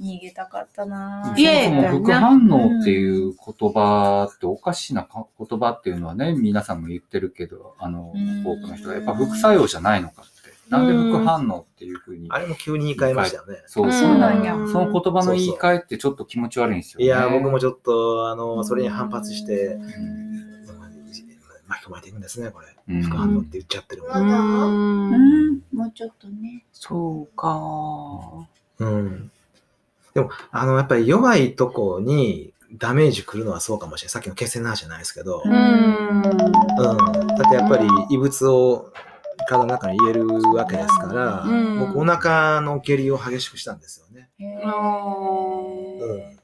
逃げたかったな。いやそもそも副反応っていう言葉っておかしなか言葉っていうのはね、皆さんも言ってるけど、あのうん、多くの人がやっぱ副作用じゃないのかって。なんで副反応っていうふうに。あれも急に言い換えましたよね。そう、うんそのなんやその言葉の言い換えってちょっと気持ち悪いんですよね。いや、僕もちょっと、あの、それに反発して、うん巻き込まれていくんですね、これ。うん副反応って言っちゃってるも。うんうんん、もうちょっとね。そうか。うん。でも、あの、やっぱり弱いとこにダメージくるのはそうかもしれない。さっきの血栓の話じゃないですけど、ううん。ん。だってやっぱり異物を体の中に入れるわけですから、うん僕お腹の下痢を激しくしたんですよね。へあー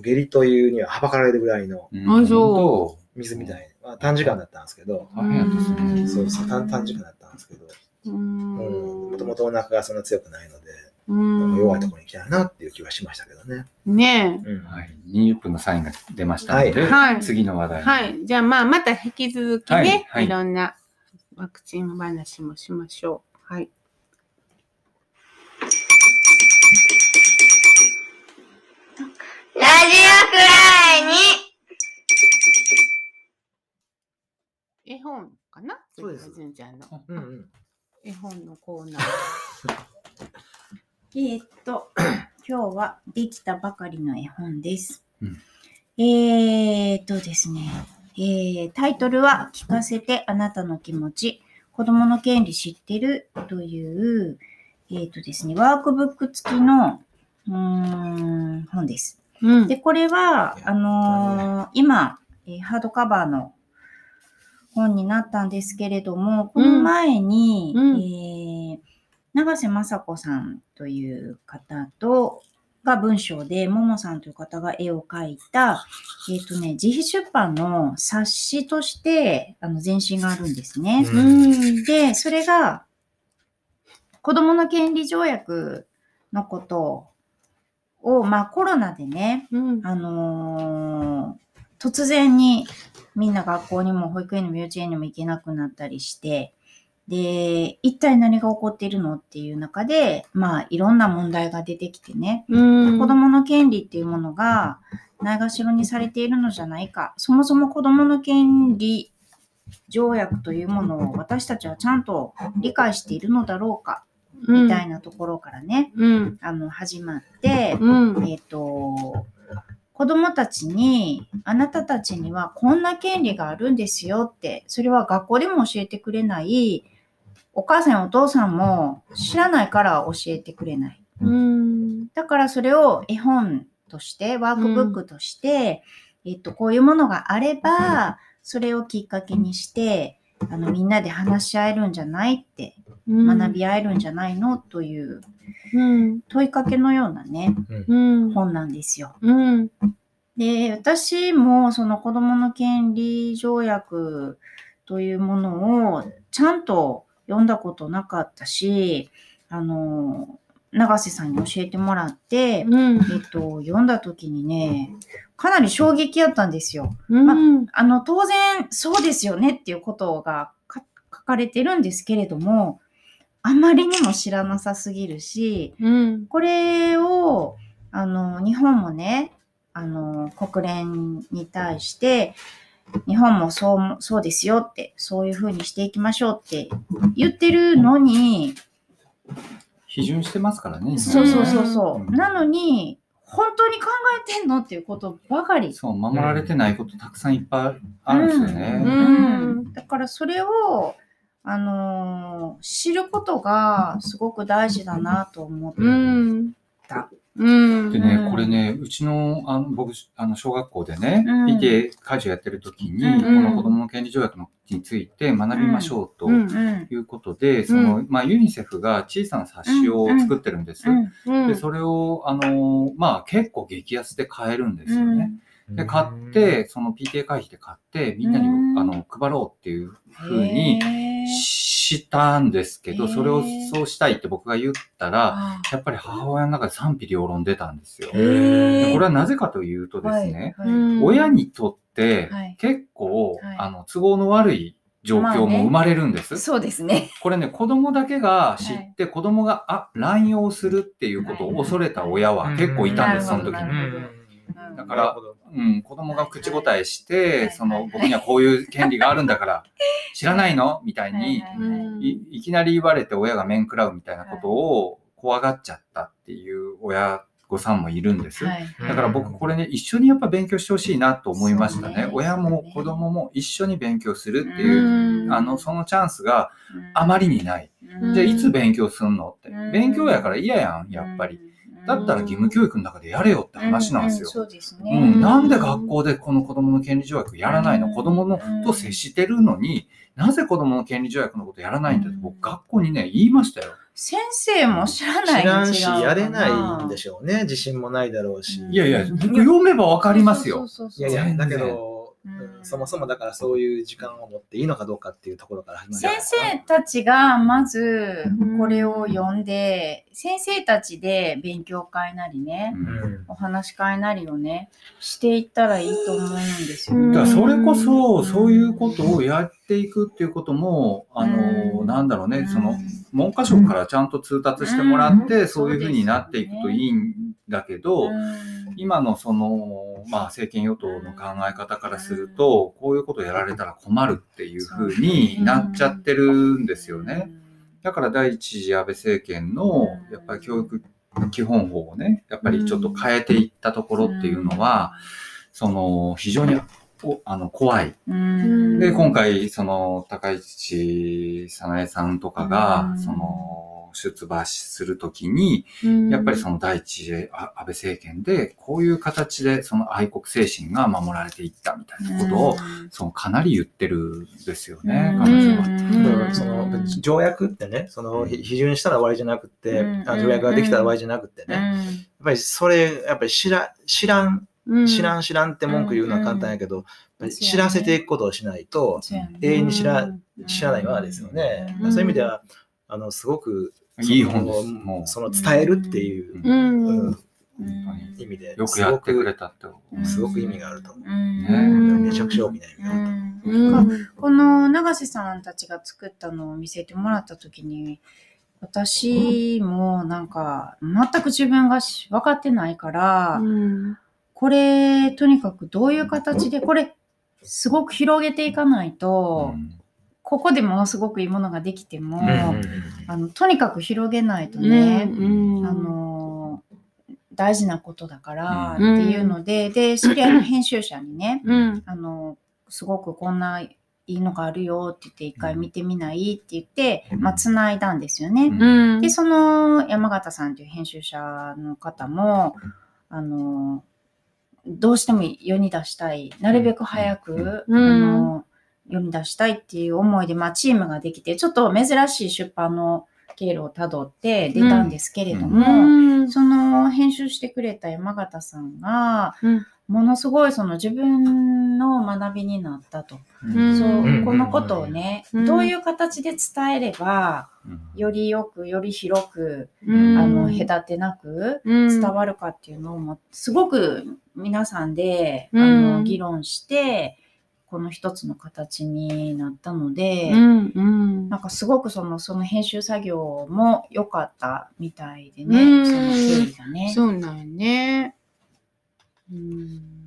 下痢というにははばかられるぐらいのうんあそ水みたいな、まあ、短時間だったんですけど、うそう短短時間だったんですけど、ううんん。もともとお腹がそんな強くないので、うん弱いところに行きたいなっていう気はしましたけどね。ねうんはい。20分のサインが出ましたので、はいはい次の話題。はい。じゃあまあ、また引き続きね、はいいはいろんなワクチン話もしましょう。はい。ラジオくらいに絵本かな？そうです純ちゃんのうんうん絵本のコーナー。えーっと、今日はできたばかりの絵本です。うん。えーっとですね、えータイトルは聞かせてあなたの気持ち、子供の権利知ってる？という、えーっとですね、ワークブック付きのうーん本です。うん。で、これは、あのー今、えーハードカバーの本になったんですけれども、この前に、うん。えー永瀬雅子さんという方と、が文章で、ももさんという方が絵を描いた、えっ、とね、自費出版の冊子として、あの、前身があるんですね。うんうん。で、それが、子供の権利条約のことを、まあコロナでね、うん。あのー突然にみんな学校にも保育園にも幼稚園にも行けなくなったりして、で、一体何が起こっているのっていう中で、まあいろんな問題が出てきてね、うん。子供の権利っていうものがないがしろにされているのじゃないか、そもそも子供の権利条約というものを私たちはちゃんと理解しているのだろうか、みたいなところからね、うん。あの、始まって、うん。えっ、と、子供たちに、あなたたちにはこんな権利があるんですよって、それは学校でも教えてくれない、お母さんやお父さんも知らないから教えてくれない。うん。だからそれを絵本として、ワークブックとして、えっと、こういうものがあれば、それをきっかけにして、あの、みんなで話し合えるんじゃないって、学び合えるんじゃないのといううん。問いかけのようなね、うん。本なんですよ。うん。で、私もその子供の権利条約というものをちゃんと読んだことなかったし、あの、永瀬さんに教えてもらって、うん。えっと、読んだ時にね、かなり衝撃やったんですよ。うん。あの、当然、そうですよねっていうことがか書かれてるんですけれども、あまりにも知らなさすぎるし、うん。これを、あの、日本もね、あの、国連に対して、日本もそう、そうですよって、そういうふうにしていきましょうって言ってるのに、批准してますからね。そうそうそうそう。うんなのに、本当に考えてんのっていうことばかり。そう、守られてないことたくさんいっぱいあるんですよね。うんうんだからそれを、あのー知ることがすごく大事だなと思って。うん。たうん。でね、うん。これね、うちの、あの僕、あの、小学校でね、うん。PTA 会場やってる時に、うん。この子供の権利条約のについて学びましょうとうん。うん。いうことで、その、まあ、ユニセフが小さな冊子を作ってるんです。うん。うん。で、それを、あの、まあ、結構激安で買えるんですよね。で、買って、その PTA 会費で買って、みんなに、うん。あの、配ろうっていうふうにしたんですけど、それをそうしたいって僕が言ったら、あやっぱり母親の中で賛否両論出たんですよ。これはなぜかというとですね、はいうん。親にとってはい。結構、はい。あの都合の悪い状況も生まれるんです。そうですね。これね、子供だけが知って、子供があ乱用するっていうことを恐れた親は結構いたんです、その時に。だから、うん、子供が口答えして、その僕にはこういう権利があるんだから、知らないの？みたいに、うんいいきなり言われて親が面食らうみたいなことを怖がっちゃったっていう親御さんもいるんです。はいだから僕これね、一緒にやっぱ勉強してほしいなと思いましたね。親も子供も一緒に勉強するっていう、うんあの、そのチャンスがあまりにない。うんじゃあいつ勉強すんのってうん。勉強やから嫌やん、やっぱり。。だったら義務教育の中でやれよって話なんですよ。そうですうね。ん、なんで学校でこの子供の権利条約やらないの？子供のと接してるのに、なぜ子供の権利条約のことやらないんだって僕学校にね、言いましたよ。先生も知らない知らんし、やれないんでしょうね。自信もないだろうし。うんいやいや、僕読めばわかりますよ。そうそうそうそういやいや、だけど、うん。うんそもそもだからそういう時間を持っていいのかどうかっていうところから始まる先。生たちがまずうん。これを読んで、先生たちで勉強会なりね、うん。うんお話し会なりをね、していったらいいと思うんですようん。ね。だからそれこそ、そういうことをやっていくっていうことも、あの、うん。なんだろうね、その、うん文科省からちゃんと通達してもらって、うん。そういうふうになっていくといいんだけど、うん。今のその、まあ政権与党の考え方からすると、こういうことやられたら困るっていうふうになっちゃってるんですよね。。だから第一次安倍政権のうん。やっぱり教育基本法をね、やっぱりちょっと変えていったところっていうのは、その非常におあの怖い。うん、で、今回、その高市早苗さんとかがう、ん。その出馬するときに、やっぱりその第一次あ安倍政権で、こういう形でその愛国精神が守られていったみたいなことを、そのかなり言ってるんですよね、うん。彼女は。だからそうんの条約ってね、そのうん。批准したら終わりじゃなくて、条約ができたら終わりじゃなくてね、やっぱりそれ、やっぱり知ら知らん、知らん。ん知らんって文句言うのは簡単やけど、知らせていくことをしないと、永遠に知ら知らないままですよね。うん。そういう意味では、あのすごくいい本です。そのもうその伝えるっていう、ううん。うんうん。意味で、よくやってくれたって。うんすごく意味があると思うんう。めちゃくちゃ大きな意味があると思う。うん。この永瀬さんたちが作ったのを見せてもらったときに、私もなんか全く自分がし分かってないから、うん。これとにかくどういう形で、これすごく広げていかないと、ここでものすごくいいものができても、あのとにかく広げないとね、うん。あの大事なことだからってうんいうので、で、知り合いの編集者にね、うん。あの、すごくこんないいのがあるよって言って、一回見てみないって言って、うん。まあ、繋いだんですよね。うん。で、その山形さんという編集者の方も、あの、どうしても世に出したい、なるべく早く、うん。あの世に出したいっていう思いで、まあ、チームができて、ちょっと珍しい出版の経路をたどって出たんですけれどうも、ん。その編集してくれた山形さんが、うん。ものすごいその自分の学びになったと。うん。そう、うん。このことをね、うん。どういう形で伝えれば、うん。よりよく、より広く、うん。あの、隔てなく伝伝わるかっていうのをも、すごく皆さんで、うん。あの、議論して、この一つの形になったので、うんうんなんかすごくその、その編集作業も良かったみたいでね、うんその経緯がね。そうなんよね。うん。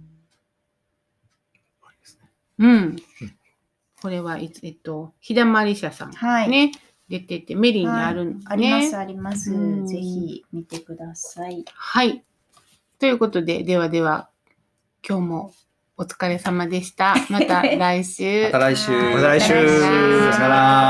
うん。これはいつ、えっと、ひだまり社さん。はい。ね。出てて、メリーにあるんね。あります、あります。うんぜひ見てください。はい。ということで、ではでは、今日もお疲れ様でした。また来週。また来週。はいまた来週。さよなら。